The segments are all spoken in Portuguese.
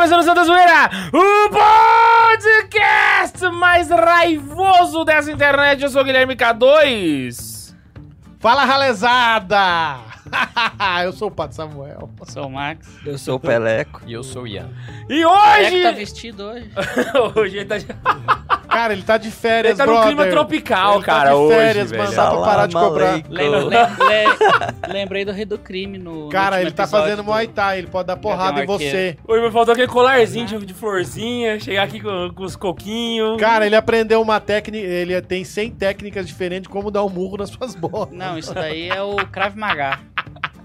começando o Zoeira, o podcast mais raivoso dessa internet. Eu sou o Guilherme K2. Fala, ralezada! eu sou o Pato Samuel. Sou o Max. Eu sou o Peleco. E eu sou o Ian. E Como é que tá hoje... vestido hoje? hoje ele tá, Cara, ele tá de férias, ele tá no brother. clima tropical, Ele tá cara, de hoje, férias, velho. mano. Dá pra parar de cobrar. aleikum. Lem- lem- le- lembrei do Rei do Crime no. Cara, no ele tá fazendo do- Muay Thai, ele pode dar porrada em um você. Hoje me faltou aquele colarzinho de, de florzinha, chegar aqui com, com os coquinhos. Cara, ele aprendeu uma técnica, ele tem 100 técnicas diferentes de como dar um murro nas suas bolas. Não, isso daí é o Krav Maga.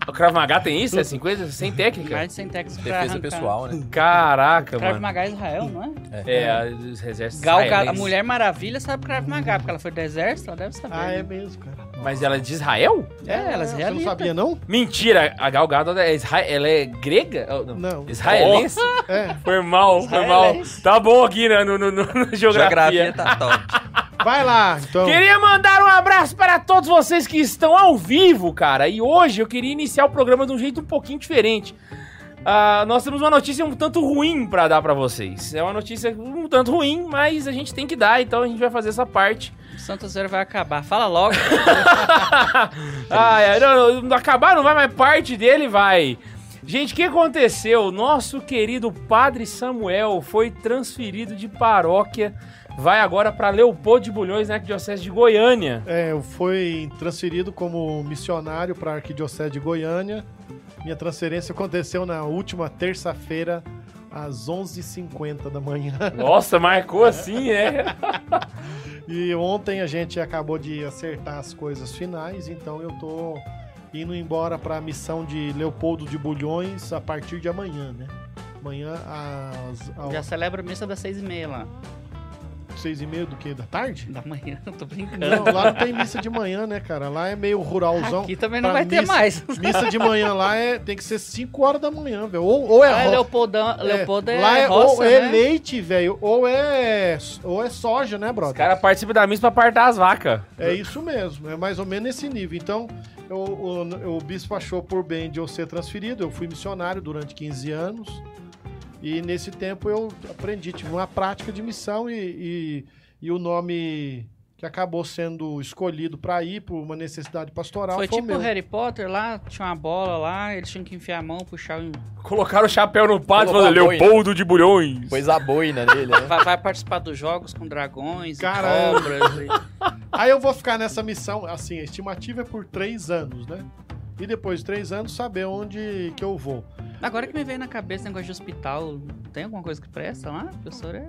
O Krav Maga tem isso? É 50? Sem técnica? Mais de 100 técnicas pra Defesa arrancar. pessoal, né? Caraca, Krav mano. Maga é Israel, não é? É, os exércitos Gal, Ga- a israelenses. Mulher Maravilha sabe Krav Maga, porque ela foi do exército, ela deve saber. Ah, é né? mesmo, cara. Mas ela é de Israel? É, ela Você não sabia, não? Mentira, a Gal Gadot é Isra... ela é grega? Oh, Não. Israelense? É. Foi mal, foi mal. Israelense. Tá bom aqui né, no, no, no- na geografia. Geografia tá top. Vai lá, então. Queria mandar um abraço para todos vocês que estão ao vivo, cara. E hoje eu queria iniciar o programa de um jeito um pouquinho diferente. Ah, nós temos uma notícia um tanto ruim pra dar pra vocês. É uma notícia um tanto ruim, mas a gente tem que dar, então a gente vai fazer essa parte. O Santa Zero vai acabar. Fala logo. ah, é, não, não, acabar não vai, mas parte dele vai. Gente, o que aconteceu? Nosso querido Padre Samuel foi transferido de paróquia, vai agora pra Leopoldo de Bulhões, na Arquidiocese de Goiânia. É, foi transferido como missionário para a Arquidiocese de Goiânia. Minha transferência aconteceu na última terça-feira, às 11h50 da manhã. Nossa, marcou assim, né? E ontem a gente acabou de acertar as coisas finais, então eu tô indo embora para a missão de Leopoldo de Bulhões a partir de amanhã, né? Amanhã às, Já às celebra a missa das seis e meia lá. Seis e meia do que? Da tarde? Da manhã, eu tô brincando. Não, lá não tem missa de manhã, né, cara? Lá é meio ruralzão. Aqui também não Pra vai ter missa- mais. Missa de manhã lá é, tem que ser 5 horas da manhã, velho. Ou, ou é, Ah, ro- Leopoldão, Leopoldo é, lá é, roça, ou é né? leite, velho, ou é ou é soja, né, Os brother? caras participam da missa pra apartar as vacas. É isso mesmo, é mais ou menos nesse nível. Então, eu- o, o bispo achou por bem de eu ser transferido. Eu fui missionário durante 15 anos. E nesse tempo eu aprendi, tive uma prática de missão e, e, e o nome que acabou sendo escolhido para ir por uma necessidade pastoral Foi foi, tipo o. Harry Potter lá, tinha uma bola lá, eles tinham que enfiar a mão, puxar o. Colocaram o chapéu no padre e. Leopoldo de Bulhões. Pôs a boina nele, né? Vai, vai participar dos jogos com dragões, e Caramba. cobras. e- Aí eu vou ficar nessa missão, assim, a estimativa é por três anos, né? E depois de três anos, saber onde que eu vou. Agora que me veio na cabeça negócio de hospital, tem alguma coisa que presta lá? Professor é.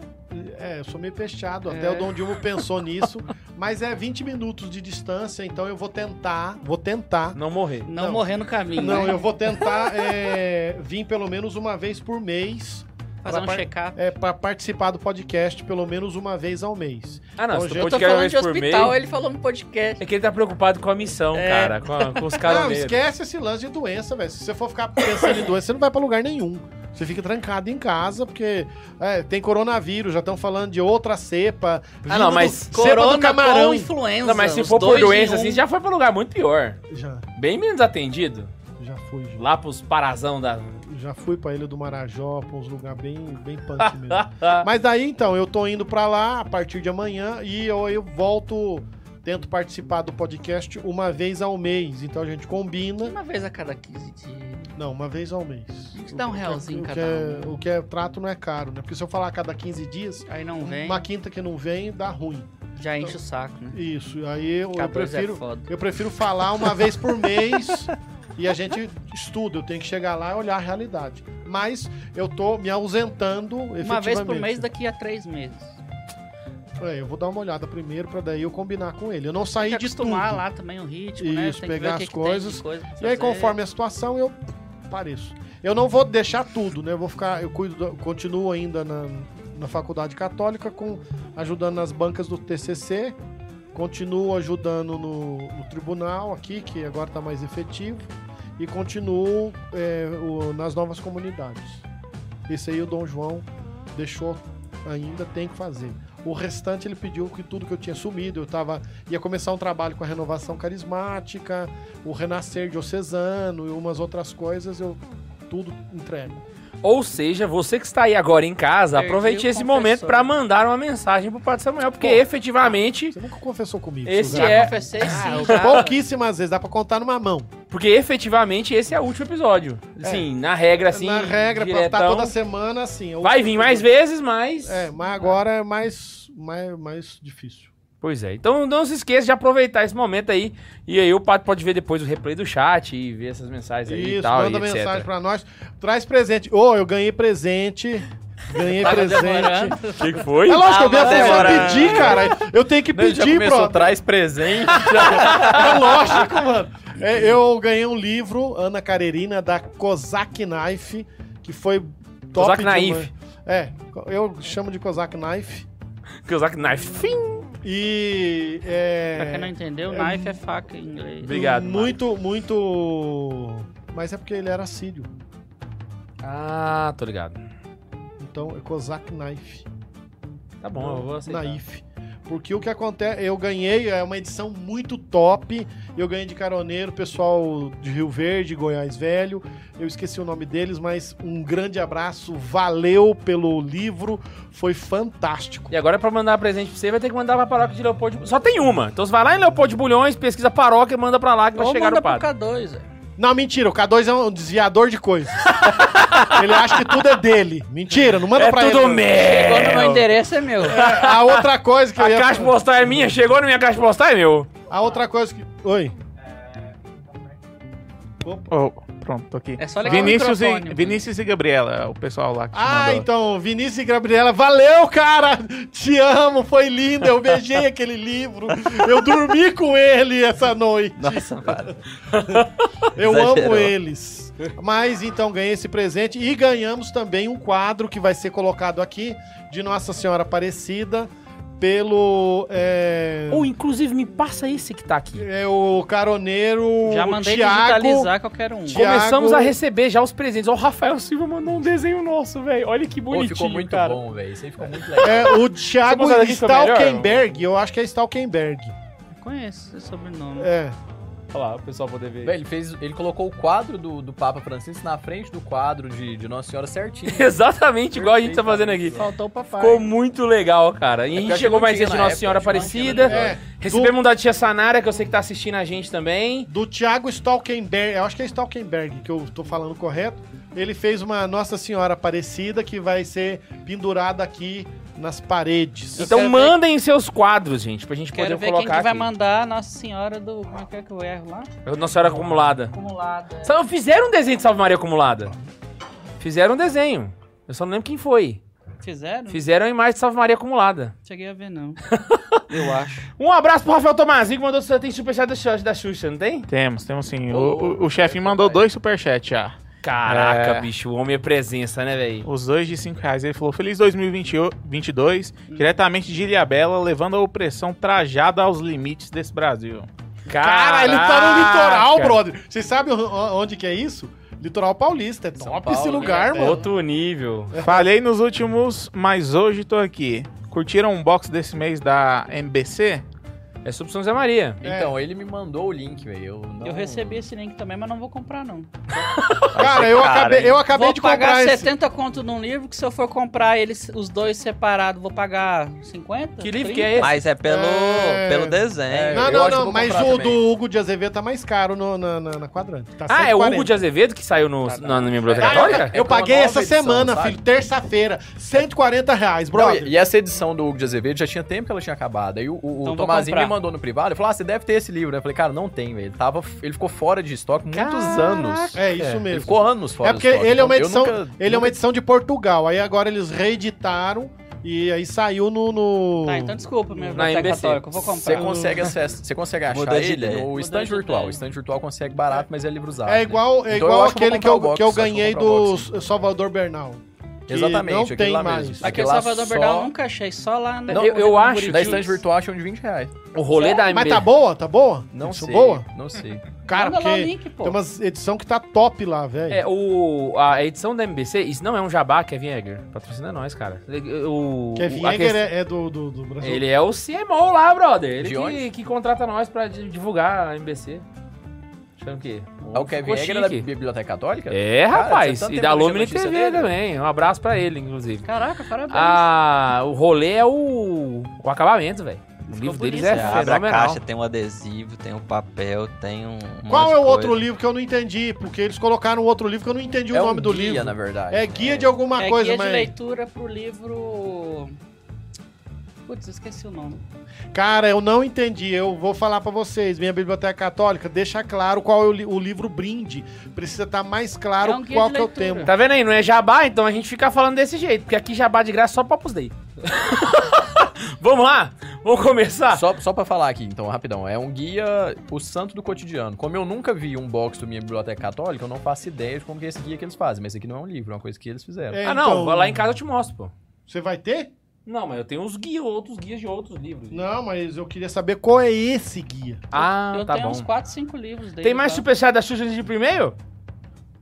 É, eu sou meio fechado, até É. o Dom Dilma pensou nisso, mas é 20 minutos de distância, então eu vou tentar, vou tentar. Não morrer. Não, Não. morrer no caminho. Não, né? eu vou tentar é, vir pelo menos uma vez por mês Fazer um pra check-up. é, para participar do podcast pelo menos uma vez ao mês. Ah, não, Então, se já- Eu tô falando de hospital, mês... ele falou no podcast. É que ele tá preocupado com a missão, É. cara. Com, a- com os Não, caroneiros. esquece esse lance de doença, velho. Se você for ficar pensando em doença, você não vai pra lugar nenhum. Você fica trancado em casa, porque é, tem coronavírus, já estão falando de outra cepa. Ah, não, mas do, cepa do Corona com camarão. influenza. Não, mas se for por doença um. assim, já foi pra lugar muito pior. Já, Bem menos atendido. já fui, já. Lá pros parazão da... Já fui pra Ilha do Marajó, pra uns lugares bem, bem punk mesmo. Mas daí, então, eu tô indo pra lá a partir de amanhã e eu, eu volto, tento participar do podcast uma vez ao mês. Então a gente combina. Uma vez a cada 15 dias. Não, uma vez ao mês. A gente dá um O que é- realzinho cada é, O que é trato não é caro, né? Porque se eu falar a cada 15 dias, Aí não vem, uma quinta que não vem, dá ruim. já enche o saco, né? Isso, aí eu, eu K2 é prefiro, foda. eu prefiro falar uma vez por mês e a gente estuda. Eu tenho que chegar lá e olhar a realidade. Mas eu tô me ausentando efetivamente. Uma vez por mês daqui a três meses. É, eu vou dar uma olhada primeiro pra daí eu combinar com ele. Eu não saí de tudo. acostumar lá também o ritmo, né? Isso, ver pegar as coisas. coisa E aí, conforme a situação, eu pareço. Eu não vou deixar tudo, né? Eu vou ficar, eu cuido, do- continuo ainda na, na faculdade católica, com, ajudando nas bancas do TCC, continuo ajudando no, no tribunal aqui, que agora tá mais efetivo. E continuo é, o- nas novas comunidades. Esse aí o Dom João deixou ainda, tem que fazer. O restante ele pediu que tudo que eu tinha sumido, eu tava ia começar um trabalho com a renovação carismática, o renascer diocesano e umas outras coisas, eu tudo entrego. Ou seja, você que está aí agora em casa, Perdi aproveite esse momento para mandar uma mensagem pro Padre Samuel, porque Pô. efetivamente, Você nunca confessou comigo. Esse Suzana. é- Confessei Ah, sim, já. pouquíssimas vezes, dá pra contar numa mão. Porque efetivamente esse é o último episódio. Assim, na regra assim, Na regra, pra diretão, estar toda semana assim. eu- vai vir mais vezes, mas É, mas agora é mais, mais, mais difícil. Pois é. Então não se esqueça de aproveitar esse momento aí. E aí o Pato pode ver depois o replay do chat e ver essas mensagens aí e Isso, tal. manda e etc. mensagem pra nós. Traz presente. Ô, eu ganhei presente. Ganhei Tava presente. O que, que foi? É lógico, eu tenho que demorando. pedir, cara. Eu tenho que pedir, bro. traz presente. É lógico, mano. É, eu ganhei um livro, Ana Carerina, da Kozak Knife, que foi top. Kozak de uma- Knife. É, eu chamo de Kozak Knife. Usar knife. Fim. E. É, Pra quem não entendeu, é knife é faca em inglês. Obrigado, Muito, muito. Mas é porque ele era sírio. Ah, tô ligado. Então é Kozak Knife. Tá bom, eu vou aceitar. Naif. Porque o que acontece, eu ganhei, é uma edição muito top. Eu ganhei de caroneiro, pessoal de Rio Verde, Goiás Velho. Eu esqueci o nome deles, mas um grande abraço. Valeu pelo livro, foi fantástico. E agora pra mandar presente pra você, vai ter que mandar pra paróquia de Leopoldo de Só tem uma. Então você vai lá em Leopoldo de Bulhões, pesquisa paróquia e manda pra lá que vai Ou chegar manda no padre. pro K2, velho. Não, mentira, o K2 é um desviador de coisas. ele acha que tudo é dele. Mentira, não manda É pra tudo ele. Chegou no meu meu. endereço é meu. É, a outra coisa que eu A ia caixa postal é minha, chegou na minha caixa postal é meu. A outra coisa que. Oi. Oh, pronto, tô aqui. É só ligar Vinícius, e. Vinícius e Gabriela, o pessoal lá que Ah, mandou. então, Vinícius e Gabriela, valeu, cara! Te amo, foi lindo, eu beijei aquele livro, eu dormi com ele essa noite. Nossa. Eu Exagerou. amo eles. Mas então ganhei esse presente e ganhamos também um quadro que vai ser colocado aqui de Nossa Senhora Aparecida pelo é, Ou inclusive me passa esse que tá aqui. é o caroneiro Já mandei Thiago. digitalizar qualquer um. Thiago- Começamos a receber já os presentes. Ó, o Rafael Silva mandou um desenho nosso, velho. Olha que Pô, bonitinho, ficou muito cara. bom, velho. Isso aí ficou muito legal. É o Thiago? Stalkenberg, eu acho que é Stalkenberg. Conheço esse sobrenome. É. Olha lá, o pessoal poder ver. Ele, fez, ele colocou o quadro do, do Papa Francisco na frente do quadro de, de Nossa Senhora certinho. Exatamente igual a gente tá fazendo aqui. Faltou o papai. Ficou muito legal, cara. E a É gente porque eu chegou mais vezes de Nossa época, Senhora Aparecida. É. Recebemos da tia Sanara, que eu sei que tá assistindo a gente também. do Thiago Stalkenberg, eu acho que é Stalkenberg que eu tô falando correto. Ele fez uma Nossa Senhora Aparecida que vai ser pendurada aqui nas paredes. Então quero ver- mandem seus quadros, gente, pra gente Quero poder ver quem colocar que vai mandar Nossa Senhora do... Como é que é que eu erro lá? Nossa Senhora acumulada. Acumulada. Só Fizeram um desenho de Salve Maria acumulada. Fizeram um desenho. Eu só não lembro quem foi. Fizeram? Fizeram a imagem de Salve Maria acumulada. Cheguei a ver, não. eu acho. Um abraço pro Rafael Tomazinho, que mandou tem superchat da Xuxa, da Xuxa, não tem? Temos, temos sim. O, o, o chefinho mandou dois superchats já. Caraca, É. bicho, o homem é presença, né, velho? Os dois de 5 reais. Ele falou: Feliz 2022, diretamente de Ilhabela, levando a opressão trajada aos limites desse Brasil. Cara, ele tá no litoral, brother. Vocês sabem o- onde que é isso? Litoral Paulista. É São top Paulo, esse lugar, né? mano. Outro nível. Falhei nos últimos, mas hoje tô aqui. Curtiram um box desse mês da MBC? É sobre São José Maria. Então, ele me mandou o link, velho. Eu, não- Eu recebi esse link também, mas não vou comprar, não. Cara, eu acabei, eu acabei vou de pagar comprar esse. 70 conto num livro, que se eu for comprar eles, os dois separados, vou pagar 50? Que livro 30? que é esse? Mas é pelo, É. pelo desenho. É, Não, eu não, não, vou mas o também. do Hugo de Azevedo tá mais caro no- na, na, na quadrante. Tá Ah, é o 140. Hugo de Azevedo que saiu no, na, na minha biblioteca Cara, católica? eu É paguei essa edição, semana, sabe? filho, terça-feira, 140 reais, Não, brother. e e essa edição do Hugo de Azevedo já tinha tempo que ela tinha acabado. Aí o, o, o Então vou Tomazinho me mandou no privado e falou: Ah, você deve ter esse livro, né? Eu falei, cara, não tem, velho. Ele, tava, ele ficou fora de estoque muitos Caraca. anos. É isso Ele mesmo. ficou anos fora É porque estoque. ele é uma Então, edição, nunca- ele é uma nunca- edição de Portugal. Aí agora eles reeditaram e aí saiu no, no- Tá, então desculpa, minha Na MBC. católica, eu vou comprar. Você consegue, acess- você consegue achar ele no Mudou stand virtual. O stand virtual consegue barato, mas é livro usado. É igual, é Então igual aquele que eu, que eu box, acho que eu ganhei do Salvador Bernal. Exatamente, não aquele tem lá mais. mesmo. Aqui lá Salvador só- Bernal eu nunca achei, só lá na... Eu- eu acho Da stand virtual acham de 20 reais. O rolê da Mas MB... tá boa? Tá boa? Não Isso sei. boa? Não sei. Cara, Manda lá o porque link, pô. tem umas edição que tá top lá, velho. É, o, a edição da MBC, isso não é um jabá, Kevin Egger. Patrocina nós, cara. O, Kevin o- a Yeager questão- é, é do, do, do Brasil. Ele é o CMO lá, brother. Ele que, que contrata nós pra di- divulgar a MBC. Achando que. É o Kevin Yeager da. Biblioteca Católica? É, Cara, rapaz. tanto e da notícia TV dele. também. Um abraço pra ele, inclusive. Caraca, parabéns. Ah, o rolê é o, o acabamento, velho. O Ficou livro deles é abre a caixa, tem um adesivo, tem um papel, tem um. um Qual é o outro coisa. livro que eu não entendi? Porque eles colocaram outro livro que eu não entendi É o um nome do guia, livro. na verdade. É guia de alguma é coisa, guia mas. de leitura pro livro... Putz, esqueci o nome. Cara, eu não entendi. Eu vou falar pra vocês. Minha biblioteca católica deixa claro qual é o, li- o livro brinde. Precisa estar mais claro É um qual que é o tema. Tá vendo aí? Não é jabá, então a gente fica falando desse jeito. Porque aqui jabá de graça só pra Opus Dei. Vamos lá? Vamos começar? Só, só pra falar aqui, então, rapidão. É um guia, o santo do cotidiano. Como eu nunca vi um box do minha biblioteca católica, eu não faço ideia de como que é esse guia que eles fazem. Mas esse aqui não é um livro, é uma coisa que eles fizeram. É, ah, não. então, Vai lá em casa eu te mostro, pô. Você vai ter? Não, mas eu tenho uns guias, outros guias de outros livros. Não, mas eu queria saber qual é esse guia. Ah, eu tá tenho bom. uns 4, 5 livros dele. Tem mais tá? superchat da Xuxa de primeiro?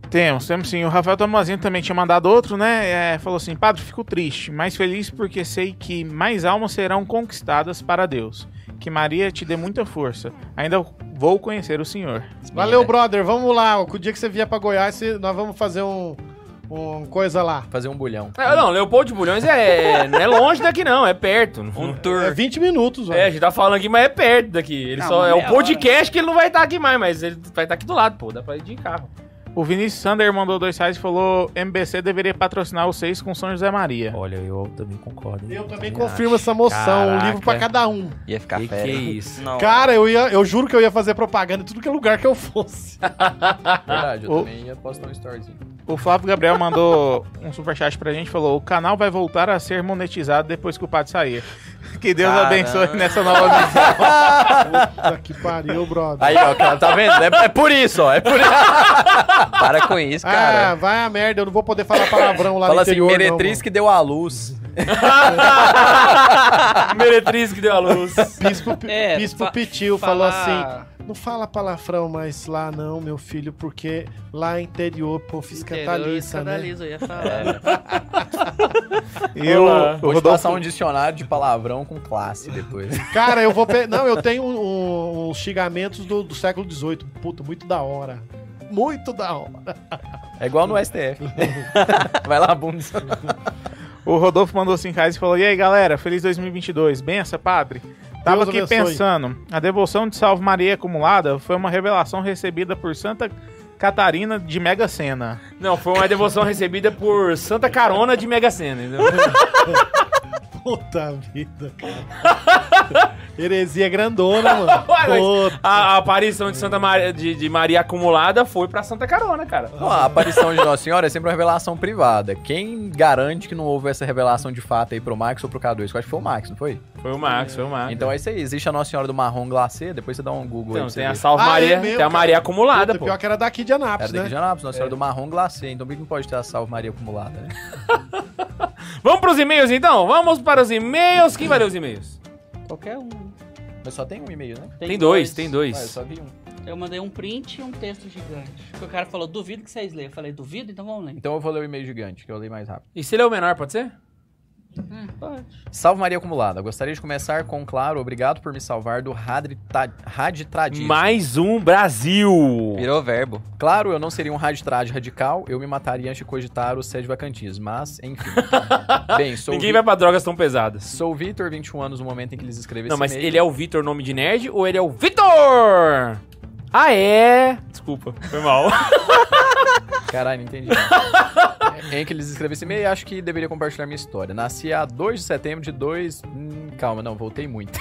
Temos, temos sim. O Rafael Tomazinho também tinha mandado outro, né? É, falou assim: Padre, fico triste, mas feliz porque sei que mais almas serão conquistadas para Deus. Que Maria te dê muita força. Ainda vou conhecer o Senhor. Valeu, brother. Vamos lá. O dia que você vier pra Goiás, nós vamos fazer um, um coisa lá. Fazer um bulhão. Ah, não, Leopoldo de Bulhões é, não é longe daqui, não, é perto. Um É tour. 20 minutos, É, a gente tá falando aqui, mas é perto daqui. Ele Não, só é o podcast que ele não vai estar aqui mais, mas ele vai estar aqui do lado, pô. Dá pra ir de carro. O Vinícius Sander mandou dois reais e falou: MBC deveria patrocinar vocês com São José Maria. Olha, eu também concordo. Eu também confirmo essa moção. Um Caraca. livro pra cada um. Ia ficar Que que fera. é isso? Não. Cara, eu, ia, eu juro que eu ia fazer propaganda em tudo que é lugar que eu fosse. Verdade, eu O- também ia postar um storyzinho. O Flávio Gabriel mandou um superchat pra gente falou: o canal vai voltar a ser monetizado depois que o padre sair. Que Deus Caramba. abençoe nessa nova missão. Puta que pariu, brother. Aí, ó, cara, tá vendo? É, é por isso, ó. É por isso. Para com isso, Ah, cara. vai a merda, eu não vou poder falar palavrão lá Fala no assim, interior, meretriz não, que deu à luz. Meretriz que deu a luz. Bispo, É, Bispo fa- Pitil falou assim, não fala palavrão mais lá não, meu filho, porque lá é interior, pô, fiscaliza, né? Eu ia falar. E Olá. o Vou passar um dicionário de palavrão com classe depois. Cara, eu vou... Pe... Não, eu tenho um- um- uns xingamentos do, do século XVIII. Puta, muito da hora. Muito da hora. É igual no STF. Vai lá, bunda. O Rodolfo mandou 5 reais e falou: E aí, galera, feliz 2022. Benção, padre. Tava Deus aqui abençoe. pensando, a devoção de Salve Maria acumulada foi uma revelação recebida por Santa Catarina de Mega Sena. Não, foi uma devoção recebida por Santa Carona de Mega Sena? Puta vida, cara. Heresia grandona, mano. Ué, a, a aparição de Santa Maria, de, de Maria acumulada foi pra Santa Carona, cara. Não, a aparição de Nossa Senhora é sempre uma revelação privada. Quem garante que não houve essa revelação de fato aí pro Max ou pro K2? Eu acho que foi o Max, não foi? Foi o Max, foi o Max. Então é isso aí. Existe a Nossa Senhora do Marrom Glacê, depois você dá um Google aí Então, pra você tem a. Salve Ah, é Maria, mesmo, tem a cara. Maria acumulada, Puta, pô. pior que era daqui de Era Anápolis, daqui né? de Anápolis, Nossa Senhora do Marrom Glacê. Então por que que não pode ter a Salve Maria acumulada, né? Vamos pros e-mails então? Vamos para os e-mails. Quem vai ler os e-mails? Qualquer um. Mas só tem um e-mail, né? Tem, dois, tem Ué, eu dois. só vi um. Eu mandei um print e um texto gigante. Porque o cara falou, duvido que vocês leiam. Eu falei, duvido? Então vamos ler. Então eu vou ler o e-mail gigante, que eu leio mais rápido. E se ele é o menor, pode ser? Hum, pode. Salve Maria Acumulada. Gostaria de começar com, claro, obrigado por me salvar do raditradismo. Mais um Brasil. Virou verbo. Claro, eu não seria um raditrade radical, eu me mataria antes de cogitar o sede vacantismo, mas, enfim. Bem, sou Ninguém Vi- vai pra drogas tão pesadas. Sou Vitor, 21 anos, no momento em que eles escrevem Não, mas ele é o Vitor, nome de nerd, ou ele é o Vitor? Ah, é? Desculpa, foi mal. Caralho, não entendi. em que eles escrevem esse e-mail, acho que deveria compartilhar minha história. Nasci a 2 de setembro de 2... Hum, calma, não, voltei muito.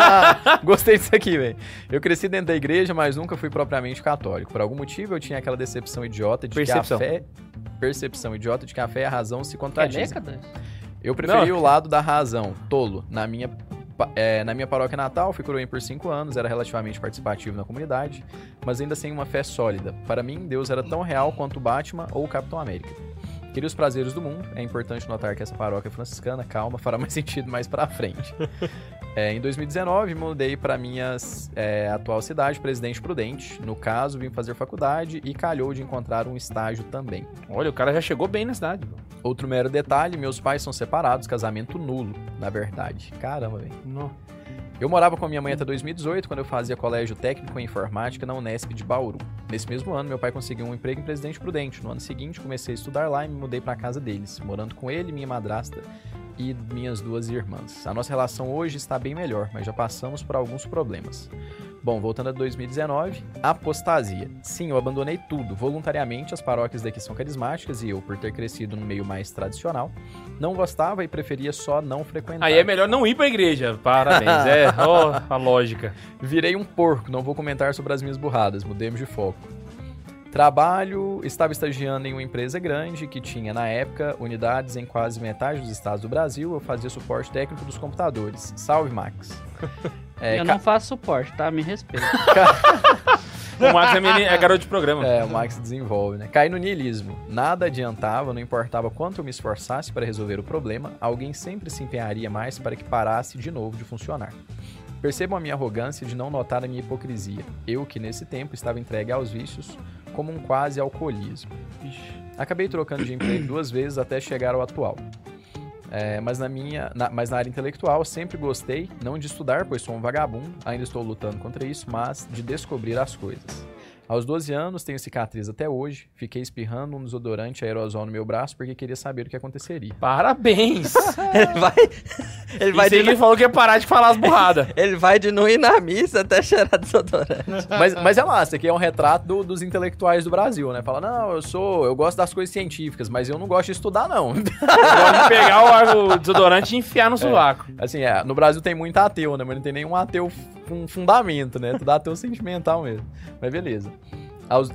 Gostei disso aqui, velho. Eu cresci dentro da igreja, mas nunca fui propriamente católico. Por algum motivo, eu tinha aquela decepção idiota de Percepção. que a fé... Percepção idiota de que a fé e a razão se Quer contradizem. décadas? Eu preferi Não. o lado da razão, tolo. Na minha, é, na minha paróquia natal, fui coroinha por cinco anos, era relativamente participativo na comunidade, mas ainda sem uma fé sólida. Para mim, Deus era tão real quanto o Batman ou o Capitão América. Queria os prazeres do mundo, é importante notar que essa paróquia é franciscana, calma, fará mais sentido mais pra frente. É, em 2019, mudei para minha é, atual cidade, Presidente Prudente. No caso, vim fazer faculdade e calhou de encontrar um estágio também. Olha, o cara já chegou bem na cidade. Outro mero detalhe, meus pais são separados, casamento nulo, na verdade. Caramba, velho. Eu morava com minha mãe até 2018, quando eu fazia colégio técnico em informática na Unesp de Bauru. Nesse mesmo ano, meu pai conseguiu um emprego em Presidente Prudente. No ano seguinte, comecei a estudar lá e me mudei para a casa deles, morando com ele, minha madrasta e minhas duas irmãs. A nossa relação hoje está bem melhor, mas já passamos por alguns problemas. Bom, voltando a 2019, apostasia. Sim, eu abandonei tudo, voluntariamente. As paróquias daqui são carismáticas e eu, por ter crescido no meio mais tradicional, não gostava e preferia só não frequentar. Aí é melhor não ir pra igreja. Parabéns. É, ó, a lógica. Virei um porco, não vou comentar sobre as minhas burradas, mudemos de foco. Trabalho, estava estagiando em uma empresa grande que tinha, na época, unidades em quase metade dos estados do Brasil. Eu fazia suporte técnico dos computadores. Salve, Max. É, eu ca- não faço suporte, tá? Me respeita. O Max é, menino- é garoto de programa. É, o Max desenvolve, né? Caí no niilismo. Nada adiantava, não importava quanto eu me esforçasse para resolver o problema, alguém sempre se empenharia mais para que parasse de novo de funcionar. Percebam a minha arrogância de não notar a minha hipocrisia. Eu, que nesse tempo estava entregue aos vícios, como um quase alcoolismo. Acabei trocando de emprego duas vezes até chegar ao atual. É, mas, na minha, na- mas na área intelectual sempre gostei, não de estudar, pois sou um vagabundo, ainda estou lutando contra isso, mas de descobrir as coisas. Aos 12 anos, tenho cicatriz até hoje, fiquei espirrando um desodorante aerosol no meu braço porque queria saber o que aconteceria. Parabéns. Ele vai. Ele vai, de, ele falou que ia parar de falar as burradas. ele vai de não ir na missa até cheirar desodorante. Mas, mas é massa, aqui é um retrato do- dos intelectuais do Brasil, né? Fala, não, eu sou, eu gosto das coisas científicas, mas eu não gosto de estudar, não. Pode pegar o, ar- o desodorante e enfiar no sovaco. Assim, é, no Brasil tem muito ateu, né? Mas não tem nenhum ateu com fundamento, né? Tudo ateu sentimental mesmo. Mas beleza.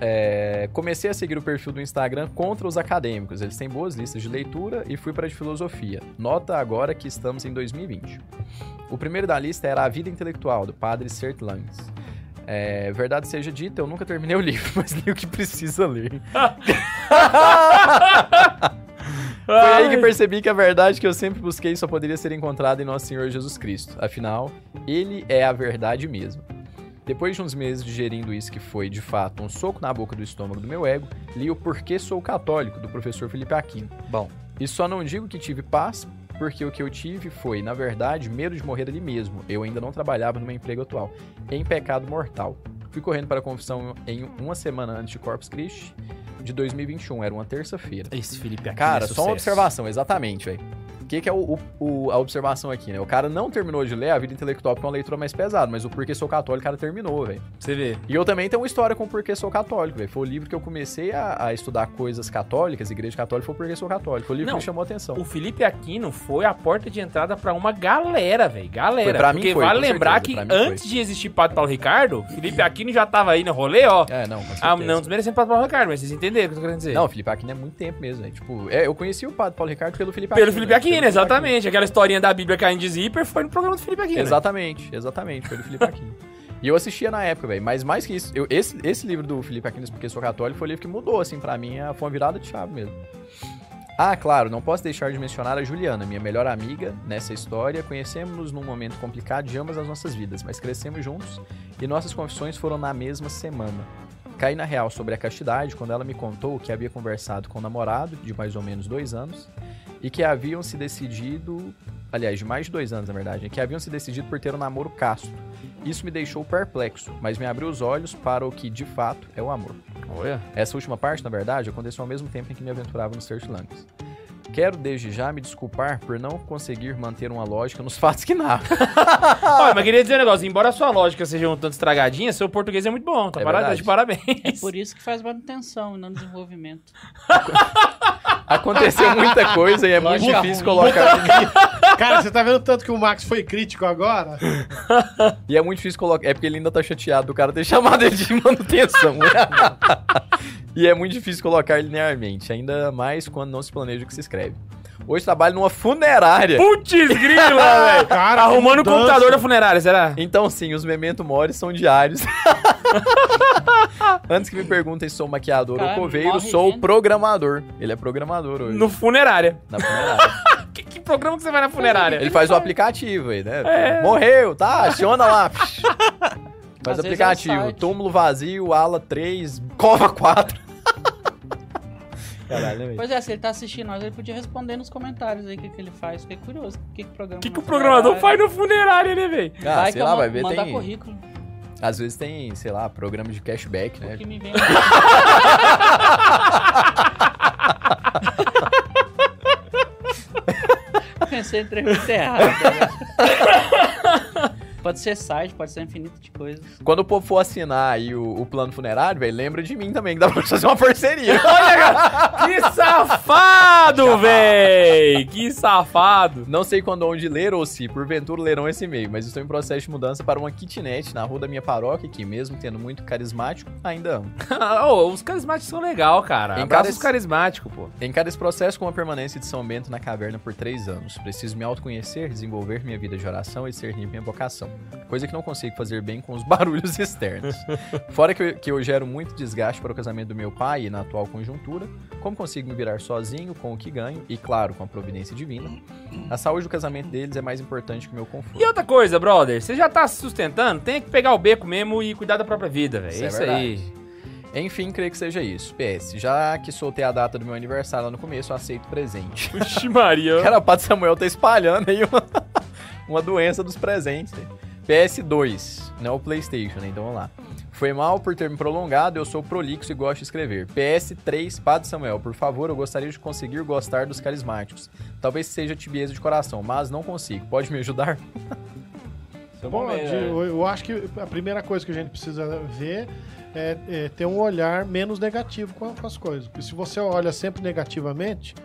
É, comecei a seguir o perfil do Instagram contra os acadêmicos. Eles têm boas listas de leitura e fui para de filosofia. Nota agora que estamos em 2020. O primeiro da lista era A Vida Intelectual, do padre Sert Langes. É, verdade seja dita, eu nunca terminei o livro, mas li o que precisa ler. Foi aí que percebi que a verdade que eu sempre busquei só poderia ser encontrada em Nosso Senhor Jesus Cristo. Afinal, Ele é a verdade mesmo. Depois de uns meses digerindo isso que foi, de fato, um soco na boca do estômago do meu ego, li o Porquê Sou Católico, do professor Felipe Aquino. Bom. E só não digo que tive paz, porque o que eu tive foi, na verdade, medo de morrer ali mesmo. Eu ainda não trabalhava no meu emprego atual, em pecado mortal. Fui correndo para a confissão em uma semana antes de Corpus Christi, de 2021, era uma terça-feira. Esse Felipe aqui Cara, é só uma observação, exatamente, velho. O que, que é o, o- a observação aqui, né? O cara não terminou de ler a vida intelectual porque é uma leitura mais pesada, mas o Porquê Sou Católico, o cara terminou, velho. Você vê. E eu também tenho uma história com o Porquê Sou Católico, velho. Foi o livro que eu comecei a, a estudar coisas católicas, igreja católica, foi o Porquê Sou Católico. Foi o livro Não, que me chamou a atenção. O Felipe Aquino foi a porta de entrada pra uma galera, velho. Galera. Foi, pra mim Porque foi, vale lembrar certeza, que antes de existir Padre Paulo Ricardo, Felipe Aquino já tava aí no rolê, ó. É, não, com Ah, não desmerecendo Padre Paulo Ricardo, mas vocês entenderam o que eu tô querendo dizer. Não, o Felipe Aquino é muito tempo mesmo, velho. Tipo, é, eu conheci o Padre Paulo Ricardo pelo Felipe Pelo Aquino. Felipe velho. Aquino, exatamente. Aquela historinha da Bíblia caindo de zíper foi no programa do Felipe Aquino. Exatamente, exatamente, foi do Felipe Aquino. E eu assistia na época, velho, mas mais que isso, eu- esse, esse livro do Felipe Aquino, porque sou católico, foi o livro que mudou, assim, pra mim, foi uma virada de chave mesmo. Ah, claro, não posso deixar de mencionar a Juliana, minha melhor amiga nessa história. Conhecemos-nos num momento complicado de ambas as nossas vidas, mas crescemos juntos e nossas confissões foram na mesma semana. Caí na real sobre a castidade quando ela me contou que havia conversado com o namorado de mais ou menos dois anos e que haviam se decidido aliás, de mais de dois anos, na verdade, que haviam se decidido por ter um namoro casto. Isso me deixou perplexo, mas me abriu os olhos para o que de fato é o amor. Olha. Essa última parte, na verdade, aconteceu ao mesmo tempo em que me aventurava no Search Language. Quero desde já me desculpar por não conseguir manter uma lógica nos fatos que narro. Olha, mas queria dizer um negócio. Embora a sua lógica seja um tanto estragadinha, seu português é muito bom. Tá É para- verdade. de parabéns. É por isso que faz manutenção e não desenvolvimento. Aconteceu muita coisa e é muito Lógica difícil ruim. colocar. Cara, você tá vendo tanto que o Max foi crítico agora? E é muito difícil colocar. É porque ele ainda tá chateado do cara ter chamado ele de manutenção. e é muito difícil colocar linearmente, ainda mais quando não se planeja o que se escreve. Hoje trabalho numa funerária. Putz, grila, velho. Cara, Arrumando o computador da funerária, será? Então, sim, os memento mori são diários. Antes que me perguntem se sou maquiador ou coveiro, sou gente. programador. Ele é programador hoje. No funerária. Na funerária. Que, que programa que você vai na funerária? Ele faz o aplicativo aí, né? É. Morreu, tá? Aciona lá. Faz Às vezes aplicativo. é. Túmulo vazio, ala 3, cova 4. Caralho, né, velho? Pois é, se ele tá assistindo nós, ele podia responder nos comentários aí o que, que ele faz. Fiquei curioso. O que, que o programa. O que, que o programador faz no funerário, né, velho? Ah, vai sei lá, vai ver, mandar tem... currículo. Às vezes tem, sei lá, programa de cashback, né? O que me vem. Pensei em entrevista errada. Pode ser site, pode ser infinito de coisas. Quando o povo for assinar aí o, o plano funerário, velho, lembra de mim também, que dá pra fazer uma parceria. Olha, cara, que safado, véi! Que safado. Não sei quando onde ler ou se, porventura, lerão esse e-mail, mas estou em processo de mudança para uma kitnet na rua da minha paróquia, que mesmo tendo muito carismático, ainda amo. Ô, os carismáticos são legal, cara. Em Abraça cada- os carismáticos, pô. Encara esse processo com a permanência de São Bento na caverna por três anos. Preciso me autoconhecer, desenvolver minha vida de oração e discernir minha vocação. Coisa que não consigo fazer bem com os barulhos externos. Fora que eu, que eu gero muito desgaste para o casamento do meu pai e na atual conjuntura, como consigo me virar sozinho com o que ganho e, claro, com a providência divina, a saúde do casamento deles é mais importante que o meu conforto. E outra coisa, brother, você já tá se sustentando, tem que pegar o beco mesmo e cuidar da própria vida, velho. É Isso aí. Enfim, creio que seja isso. PS, já que soltei a data do meu aniversário lá no começo, eu aceito presente. Vixe, Maria. Cara, o Padre Samuel tá espalhando aí uma, uma doença dos presentes. né? PS2, não é o PlayStation, né? Então vamos lá. Foi mal por ter me prolongado, eu sou prolixo e gosto de escrever. PS3, Padre Samuel, por favor, eu gostaria de conseguir gostar dos carismáticos. Talvez seja tibieza de coração, mas não consigo. Pode me ajudar? Bom, de- eu, acho que a primeira coisa que a gente precisa ver é, é ter um olhar menos negativo com as coisas. Porque se você olha sempre negativamente,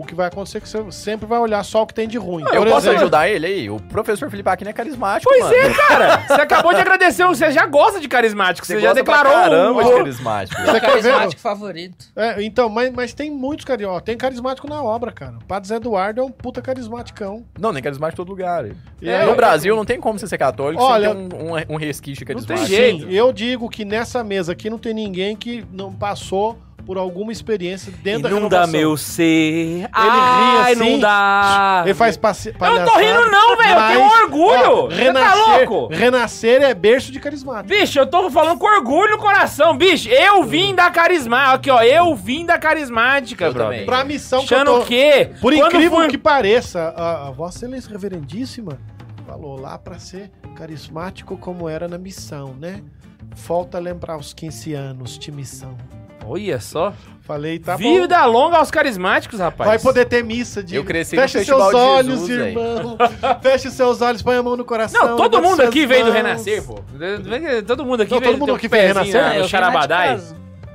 o que vai acontecer é que você sempre vai olhar só o que tem de ruim. eu Por posso exemplo, ajudar ele aí? O professor Felipe Aquino é carismático, Pois mano. é, cara. Você acabou de agradecer, você já gosta de carismático, você, já gosta pra declarou caramba de um... carismático. Você Meu quer ver? carismático favorito. É, então, mas, mas tem muitos carismáticos. Tem carismático na obra, cara. O Padre Zé Eduardo é um puta carismaticão. Não, nem carismático em todo lugar. É, no Brasil não tem como você ser católico Olha- sem ter um, um, um resquício de Não tem carismático. jeito. Sim, eu digo que nessa mesa aqui não tem ninguém que não passou por alguma experiência dentro da Inunda renovação. meu ser. ri Ai, assim, não dá. Ele faz passe... Eu não tô rindo não, velho. Eu tenho orgulho. ó, Você renascer, tá louco? renascer é berço de carismático. Bicho, eu tô falando com orgulho no coração, bicho. Eu vim da carismática. Aqui, ó. Eu vim da carismática, Eu brother. também. Pra missão que eu o tô... quê? Por Quando incrível fui- que pareça, a, a Vossa Excelência Reverendíssima falou lá pra ser carismático como era na missão, né? Falta lembrar os 15 anos de missão. Olha só. Falei, tá Vida bom. longa aos carismáticos, rapaz. Vai poder ter missa de. Eu cresci no Feche Festival seus de olhos, Jesus, irmão. Feche os seus olhos, põe a mão no coração. Não, todo mundo aqui veio do. Renascer, pô. Todo mundo aqui Não, veio todo mundo aqui fez Renascer? no de Charabadai.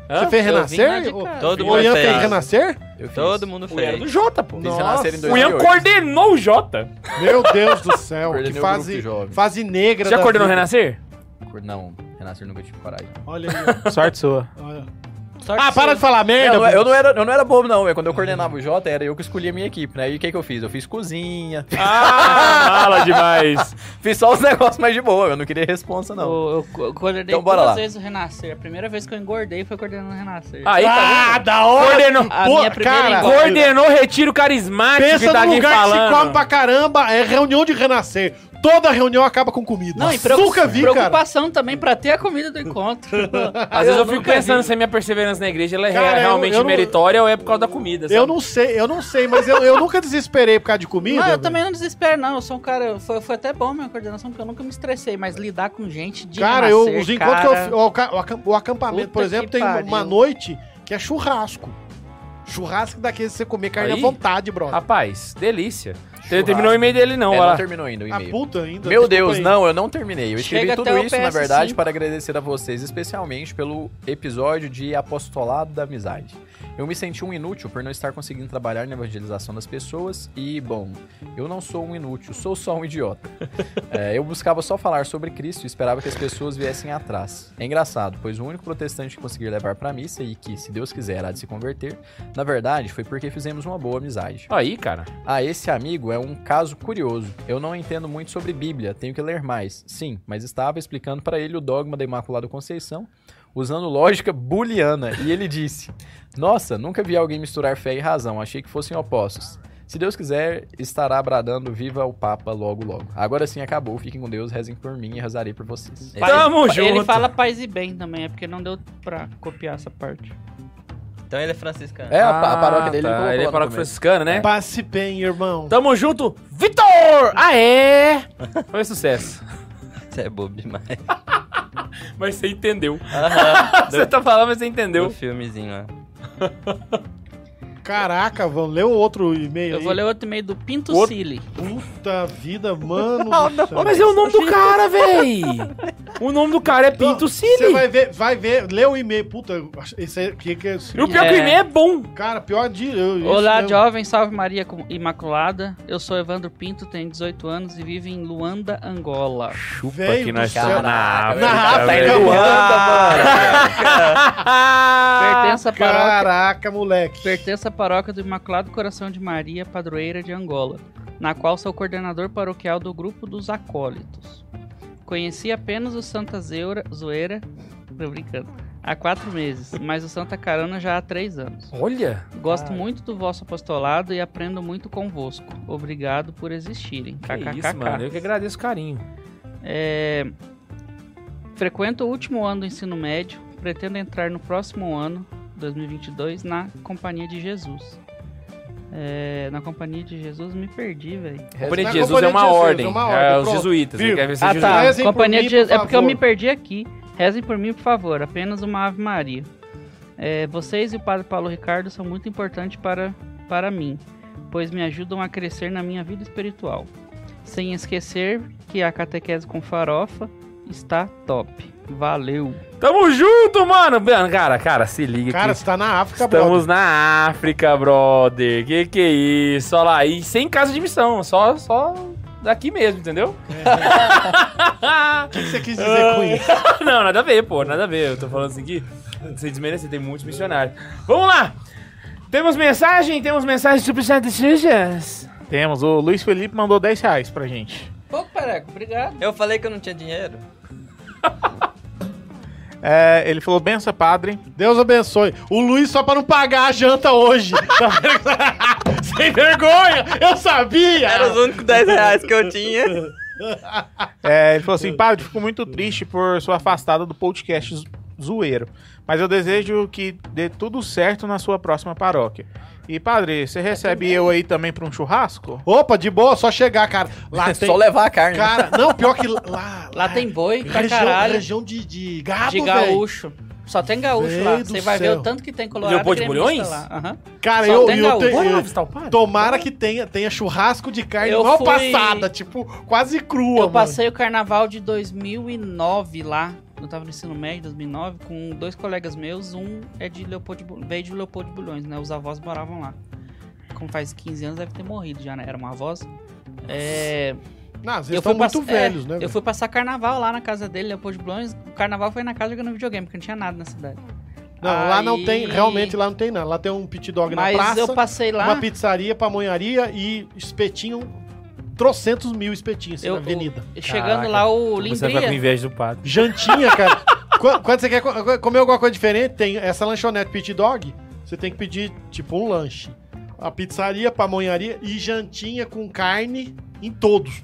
Hã? Você fez Eu renascer? Todo O mundo Ian fez fez. renascer? Eu fiz. Todo mundo O Ian do fez. Jota, pô. O Ian 2008. coordenou o Jota. Meu Deus do céu. que fase, fase negra. Já da coordenou o vida. Renascer? Não, renascer nunca tive coragem. Olha aí. Sorte sua. Olha. Sorte Ah, para de falar merda. não, eu não era, eu não era bobo, não. Quando eu coordenava o Jota, era eu que escolhia a minha equipe, né? E o que, que eu fiz? Eu fiz cozinha, Ah, mala demais. fiz só os negócios mais de boa. Eu não queria responsa, não. Eu, eu co- coordenei Então, bora duas lá. vezes o Renascer. A primeira vez que eu engordei foi coordenando o Renascer. Aí, tá Ah, vendo? da hora. Coordenou. A Pô, minha primeira cara. Coordenou retiro carismático Pensa que tá num aqui lugar que falando. se come pra caramba, é reunião de renascer. Toda reunião acaba com comida. Não, e Nossa, preocup- nunca vi, cara. preocupação também pra ter a comida do encontro. Às vezes eu fico nunca pensando vi. se a minha perseverança na igreja ela é Cara, eu- realmente eu não- meritória ou é por causa da comida, sabe? Eu não sei, eu não sei, mas eu, eu nunca desesperei por causa de comida. Não, eu velho. também não desespero, não. Eu sou um cara. Foi, foi até bom a minha coordenação, porque eu nunca me estressei, mas lidar com gente de Cara, eu, renascer, os encontros que eu cara, o, ca- o acam- o acampamento, por Puta exemplo, que tem uma pariu. noite que é churrasco. Churrasco daqueles que você comer carne Aí? à vontade, brother. Rapaz, delícia. Ele terminou o e-mail dele, não, É, olha não terminou ainda o A e-mail. puta ainda. Meu Deus, aí. não, eu não terminei. Eu escrevi Chega tudo até o isso, na PS5. verdade, para agradecer a vocês, especialmente pelo episódio de Apostolado da Amizade. Eu me senti um inútil por não estar conseguindo trabalhar na evangelização das pessoas e, bom, eu não sou um inútil, sou só um idiota. É, eu buscava só falar sobre Cristo e esperava que as pessoas viessem atrás. É engraçado, pois o único protestante que consegui levar para missa e que, se Deus quiser, há de se converter, na verdade, foi porque fizemos uma boa amizade. Aí, cara. Ah, esse amigo é um caso curioso. Eu não entendo muito sobre Bíblia, tenho que ler mais. Sim, mas estava explicando para ele o dogma da Imaculada Conceição, usando lógica booleana, e ele disse: Nossa, nunca vi alguém misturar fé e razão, achei que fossem opostos. Se Deus quiser, estará bradando Viva o Papa logo logo. Agora sim acabou. Fiquem com Deus, rezem por mim e rezarei por vocês. Tamo Ele junto. fala paz e bem também, é porque não deu pra copiar essa parte. Então ele é franciscano. É, a, a paróquia dele tá. colocou Ele é paróquia franciscana, né? Passe bem, irmão. Tamo junto, Vitor! Aê! Foi sucesso. Você é bobo demais. Mas você entendeu. Aham. Você tá falando, mas você entendeu. filmezinho lá. Caraca, vamos ler o outro e-mail Eu aí. vou ler outro e-mail do Pinto Outro- Cili. Puta vida, mano. do céu. Mas é o nome do cara, véi! O nome do cara é Pinto Você vai ver, vai ver, lê o e-mail. Puta, esse aí, que que é esse? E o pior é que o É. e-mail é bom. Cara, pior de... Eu, isso Olá, eu- jovem, salve Maria com- Imaculada. Eu sou Evandro Pinto, tenho 18 anos e vivo em Luanda, Angola. Chupa Velho que nós do estamos céu. na África, Na África, velho. mano. À paróquia, Caraca, moleque. pertence à paróquia do Imaculado Coração de Maria, padroeira de Angola, na qual sou coordenador paroquial do grupo dos acólitos. Conheci apenas o Santa Zeura, Zoeira, tô brincando, há quatro meses, mas o Santa Carona já há três anos. Olha. Gosto muito do vosso apostolado e aprendo muito convosco. Obrigado por existirem. Que KKKK. isso, mano. Eu que agradeço o carinho. É, Frequento o último ano do ensino médio. Pretendo entrar no próximo ano, 2022, na Companhia de Jesus. É, na Companhia de Jesus, me perdi, velho. Companhia Na de Jesus Companhia é uma de Jesus, ordem. é uma É, ordem, os pronto. jesuítas. Quer ver ser Ah, tá. Companhia mim, de Jesus. por É porque eu me perdi aqui. Rezem por mim, por favor. Apenas uma Ave Maria. É, vocês e o Padre Paulo Ricardo são muito importantes para, para mim, pois me ajudam a crescer na minha vida espiritual. Sem esquecer que a catequese com farofa está top. Valeu! Tamo junto, mano. Cara, cara, se liga Cara, que você tá na África, estamos brother. na África, brother. Que que é isso? Olha lá. E sem casa de missão. Só, só daqui mesmo, entendeu? O que você quis dizer com isso? Não, nada a ver, pô, nada a ver. Eu tô falando assim aqui, sem desmerecer, tem muitos missionários. Vamos lá! Temos mensagem? Temos mensagem super sujas? Temos, o Luiz Felipe mandou 10 reais pra gente. Pô, Pereco, obrigado. Eu falei que eu não tinha dinheiro. É, ele falou, benção, padre. Deus abençoe. O Luiz só pra não pagar a janta hoje. Sem vergonha! Eu sabia! Era os únicos 10 reais que eu tinha. É, ele falou assim, padre, fico muito triste por sua afastada do podcast zo- zoeiro. Mas eu desejo que dê tudo certo na sua próxima paróquia. E, padre, você recebe eu aí também pra um churrasco? Opa, de boa, só chegar, cara. Lá tem. Só levar a carne. Cara, não, pior que lá. Lá tem boi pra região, caralho. região de, de gado, de gaúcho. Só tem gaúcho lá. Você vai ver o tanto que tem colorado Leopoldo de Bulhões? lá. Aham. Cara, Só eu, tem eu, te- lá eu-? Tomara que tenha, tenha churrasco de carne Eu mal fui- passada, tipo, quase crua, Eu mano. passei o carnaval de 2009 lá. Eu tava no ensino médio, 2009, com dois colegas meus. Um é de Leopoldo veio de Leopoldo de Bulhões, né? Os avós moravam lá. Como faz 15 anos, deve ter morrido já, né? Eram avós. É, Não, eu estão fui muito pass- velhos, é, né? Eu fui passar carnaval lá na casa dele, Leopoldo de Bulhões. O carnaval foi na casa jogando videogame, porque não tinha nada na cidade. Não, lá não Aí- tem, realmente lá não tem nada. Lá tem um pit dog Mas na praça, eu passei lá. uma pizzaria, pamonharia e espetinho, trocentos mil espetinhos assim, eu, na avenida. eu- chegando Caraca, lá, o Você vai com inveja do padre. Jantinha, cara. Qu- Quando você quer co- comer alguma coisa diferente, tem essa lanchonete pit dog, você tem que pedir, tipo, um lanche. A pizzaria, pamonharia e jantinha com carne em todos.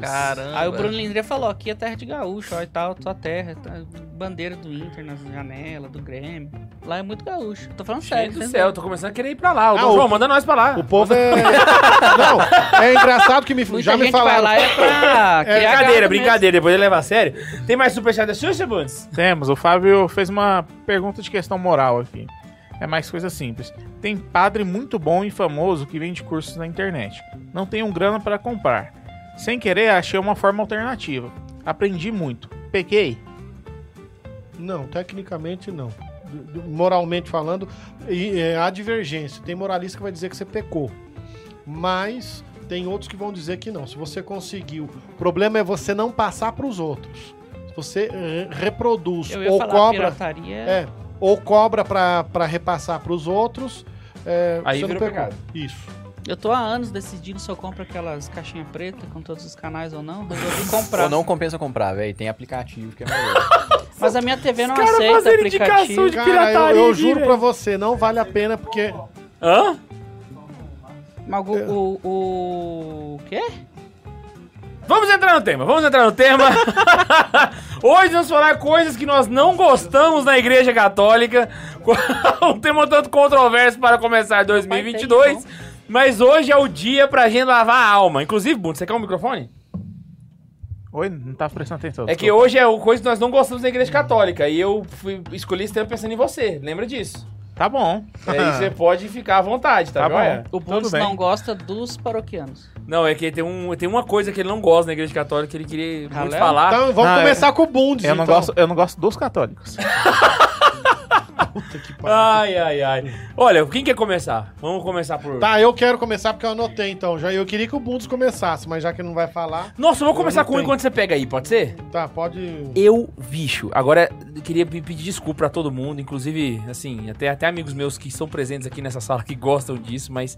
Caramba. Aí o Bruno Lindria falou: aqui é terra de gaúcho, ó, e tal, tua terra, tá, bandeira do Inter na janela, do Grêmio. Lá é muito gaúcho. Tô falando sério. Gente do céu, eu tô começando a querer ir pra lá. Ô, Ah, Dom o- João, manda nós pra lá. O povo é. Não, é engraçado que me, Muita já me gente vai falaram. lá é pra. criar Brincadeira, brincadeira, depois ele leva a sério. Tem mais superchat da Xuxa, Bundes? Temos, o Fábio fez uma pergunta de questão moral aqui. É mais coisa simples. Tem padre muito bom e famoso que vende cursos na internet. Não tenho grana para comprar. Sem querer, achei uma forma alternativa. Aprendi muito. Pequei. Não, tecnicamente não. Moralmente falando, é, há divergência. Tem moralista que vai dizer que você pecou. Mas tem outros que vão dizer que não. Se você conseguiu. O problema é você não passar para os outros. Se você reproduz Eu ia ou falar cobra. pirataria. É, ou cobra para repassar para os outros. é, Aí você não pecou. pecado. Isso. Eu tô há anos decidindo se eu compro aquelas caixinhas pretas com todos os canais ou não. Resolvi comprar. Ou não compensa comprar, velho. Tem aplicativo que é melhor. Mas a minha TV não aceita aplicativo. indicação de- Cara, eu, eu juro pra você, não vale a pena porque. Hã? Mas o, o, o quê? Vamos entrar no tema, vamos entrar no tema. Hoje vamos falar coisas que nós não gostamos na Igreja Católica. um tema tanto controverso para começar 2022. Mas hoje é o dia pra gente lavar a alma. Inclusive, Bunto, você quer um microfone? Oi, não tava prestando atenção. É que hoje é o coisa que nós não gostamos na Igreja Católica. E eu fui, escolhi esse tema pensando em você. Lembra disso? Tá bom. E aí você pode ficar à vontade, tá, Tá joia? O Bundes não gosta dos paroquianos. Não, é que tem, um, tem uma coisa que ele não gosta na Igreja Católica que ele queria muito falar. Então vamos Ah, começar com o Bundes. Eu não, então. gosto, eu não gosto dos católicos. Puta que pariu. Ai, ai, ai. Olha, quem quer começar? Vamos começar por. Tá, eu quero começar porque eu anotei então. Já eu queria que o Bundes começasse, mas já que não vai falar, Nossa, eu vou Eu começar não com um enquanto você pega aí, pode ser? tá, pode. Eu, bicho. Agora, eu queria pe- pedir desculpa pra todo mundo, inclusive, assim, até, até amigos meus que são presentes aqui nessa sala que gostam disso, mas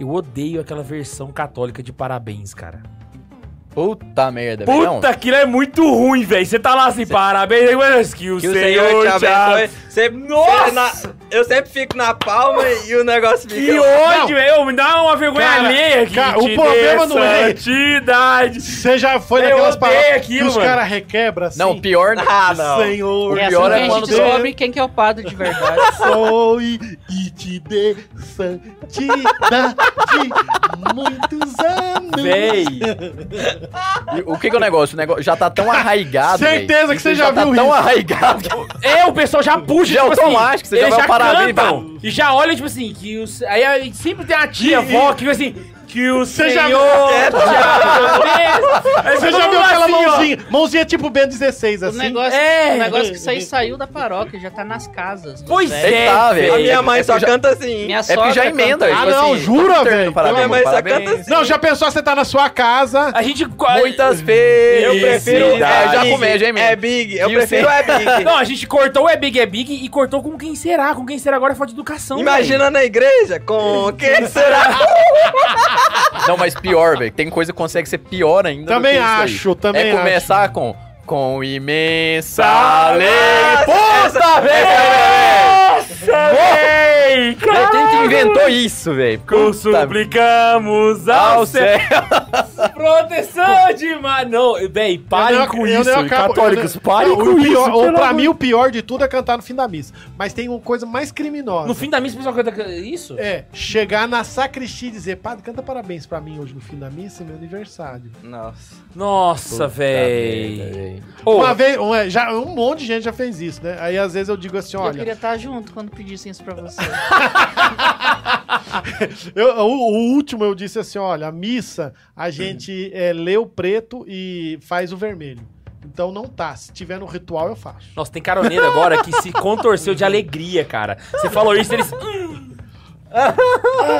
eu odeio aquela versão católica de parabéns, cara. Puta merda, velho. Não, Puta, aquilo é muito ruim, velho. Você tá lá assim, parabéns, mas que o Que o Senhor, te abençoe. Sempre, Nossa! na- eu sempre fico na palma e o negócio fica. Que ódio, velho. Me dá uma vergonha Cara, alheia aqui. cara, o problema não é- Santidade. Você já foi Eu naquelas aquilo, que os caras requebram assim? não, pior. Ah, não. Senhor, E é assim pior é a gente quando- descobre quem que é o padre de verdade. sou e, e te dê santidade muitos anos. Véi. O que que é o negócio? O negócio já tá tão arraigado. Certeza que você Isso já tá viu tão isso. arraigado. que- É, o pessoal já puxa, Já tipo assim, automático, você já vai parabéns, cantam, E já olha, tipo assim, que os... Aí, sempre tem a tia, E- avó, que fica assim... Que o Você já- É. Aí Você todo já viu aquela assim, ó. mãozinha? Mãozinha tipo Ben 16, O assim? negócio, É. o negócio que isso aí saiu da paróquia, já tá nas casas. dos Pois é, tá, velho. A minha mãe É só que já- canta assim. Minha É porque já emenda. canta- Ah, tipo não, assim, jura, velho? Parabéns, Minha mãe só parabéns. canta assim. Não, já pensou você tá na sua casa? A gente... Muitas vezes. Eu prefiro É, já Big, comédia, hein, É? Big, eu o prefiro é Big. Não, a gente cortou o É Big, É Big e cortou com quem será. Com quem será agora é falta de educação, Imagina na igreja com quem será? Não, mas pior, velho. Tem coisa que consegue ser pior ainda. Também acho, também É começar com. Com imensa alegria. Puta, Nossa, velho! Quem que inventou isso, velho? Suplicamos ao ao céu. céu. Proteção de mar... Não, véi, parem Eu com eu isso. acabo- Católicos, eu parem Não, com o isso. ou pra mim, o pior de tudo é cantar no fim da missa. Mas tem uma coisa mais criminosa. No fim da missa, o pessoal canta isso? É, chegar na sacristia e dizer, padre, canta parabéns pra mim hoje no fim da missa, é meu aniversário. Nossa. Nossa, velho. Uma vez, um, já, um monte de gente já fez isso, né? Aí às vezes eu digo assim, Eu olha, queria estar junto quando pedissem isso pra você. eu- o, o último eu disse assim, olha, a missa a gente é, lê o preto e faz o vermelho. Então não tá. Se tiver no ritual, eu faço. Nossa, tem caroneiro agora que se contorceu de alegria, cara. Você falou isso, eles... hum.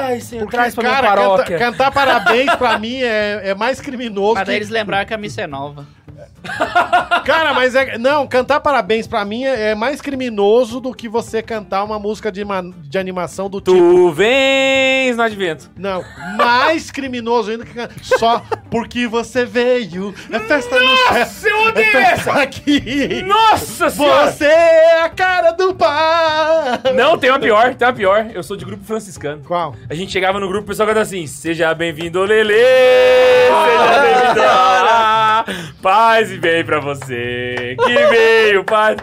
Ai, senhor, traz pra minha Cara, canta- paróquia. cantar parabéns pra mim é, é mais criminoso Mas que... eles lembraram que a missa é nova. Cara, mas é. Não, cantar parabéns pra mim é, é mais criminoso do que você cantar uma música de, de animação do tipo. Tu vens no advento. Não, mais criminoso ainda que só porque você veio. É festa no céu. Nossa, eu É odeio festa essa! aqui. Nossa senhora! Você é a cara do pai. Não, tem uma pior, tem uma pior. Eu sou de grupo franciscano. Qual? A gente chegava no grupo, o pessoal cantava assim: Seja bem-vindo, Lele! Seja bem-vindo! Ah, Paz e bem pra você! Que veio, paz!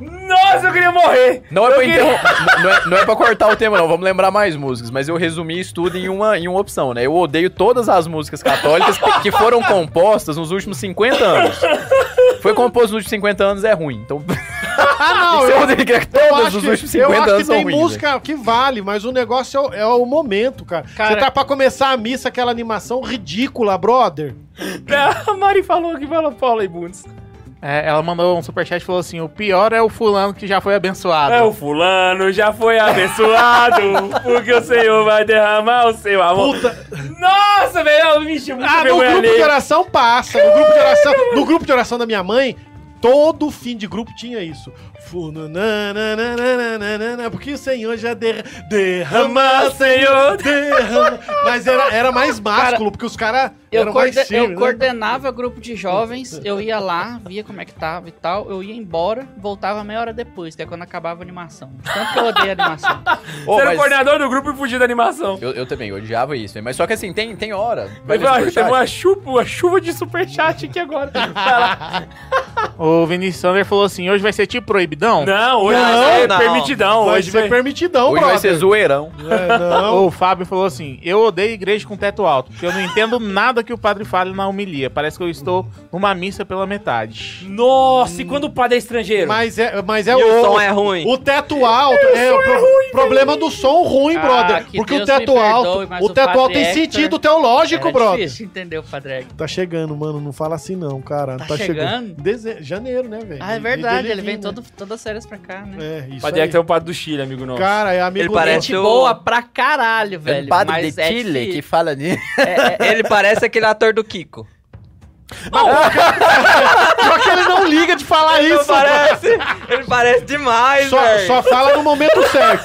Nossa, eu queria morrer! Não é, eu pra queria... interrom- não, é, não é pra cortar o tema, não. Vamos lembrar mais músicas. Mas eu resumi isso tudo em uma, em uma opção, né? Eu odeio todas as músicas católicas que foram compostas nos últimos 50 anos. Foi composto nos últimos 50 anos, é ruim. Então, Ah, não. você eu- Eu todas os que, últimos eu 50 acho que anos são tem ruins. né? música que vale, mas o negócio é o, é o momento, cara. Cara- Você tá pra começar a missa, aquela animação ridícula, brother. A Mari falou que fala Paula e Bundes. É, ela mandou um superchat e falou assim: o pior é o fulano que já foi abençoado. É, o fulano já foi abençoado, porque o Senhor vai derramar o seu amor. Puta. Nossa, velho, me encheu muito Ah, no grupo de alheia. oração passa. No grupo de oração, no grupo de oração da minha mãe, Todo fim de grupo tinha isso. Porque o Senhor já derrama, Senhor, derrama. Mas era, era mais másculo, porque os caras eu, coorden eu né? coordenava grupo de jovens, eu ia lá, via como é que tava e tal, eu ia embora, voltava meia hora depois, até quando acabava a animação. Tanto que eu odeio animação. Oh, Você era o coordenador do grupo e fugia da animação. Eu, eu também, eu odiava isso, mas só que assim, tem, tem hora. Mas, tem uma chuva, uma chuva de superchat aqui agora. o Vinícius Sander falou assim: hoje vai ser tipo proibido proibidão? Não, hoje Não, vai ser não. permitidão. Vai hoje ser vai... permitidão, Hoje vai brother. ser zoeirão. É, não. O Fábio falou assim: Eu odeio igreja com teto alto, porque eu não entendo nada que o padre fale na homilia. Parece que eu estou numa missa pela metade. Nossa, e quando o padre é estrangeiro? Mas é, mas é E o o, som é ruim. O teto alto é o pro- problema do som ruim, Ah, brother. que Porque Deus o teto perdoe, alto, mas o o teto alto tem Hector sentido teológico, Era brother. difícil entender o Padre Hector. Tá chegando, mano. Não fala assim não, cara. Tá chegando? Deze- Janeiro, né, velho? Ah, é verdade, ele vem né? todo, as férias pra cá, né? É, isso O padre aí. Hector é o padre do Chile, amigo nosso. Cara, é amigo Ele parece Gente o- boa pra caralho, velho. padre mas de é Chile que fala nisso. É, é, ele parece aquele ator do Kiko. Só que ele não liga de falar Ele isso. parece, ele parece demais, Só, velho. só fala no momento certo.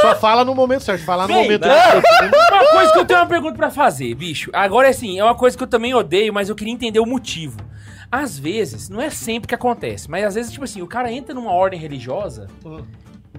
Só fala no momento certo. Falar no momento né? certo. Uma coisa que eu tenho uma pergunta pra fazer, bicho. Agora, assim, é uma coisa que eu também odeio, mas eu queria entender o motivo. Às vezes, não é sempre que acontece, mas às vezes, tipo assim, o cara entra numa ordem religiosa,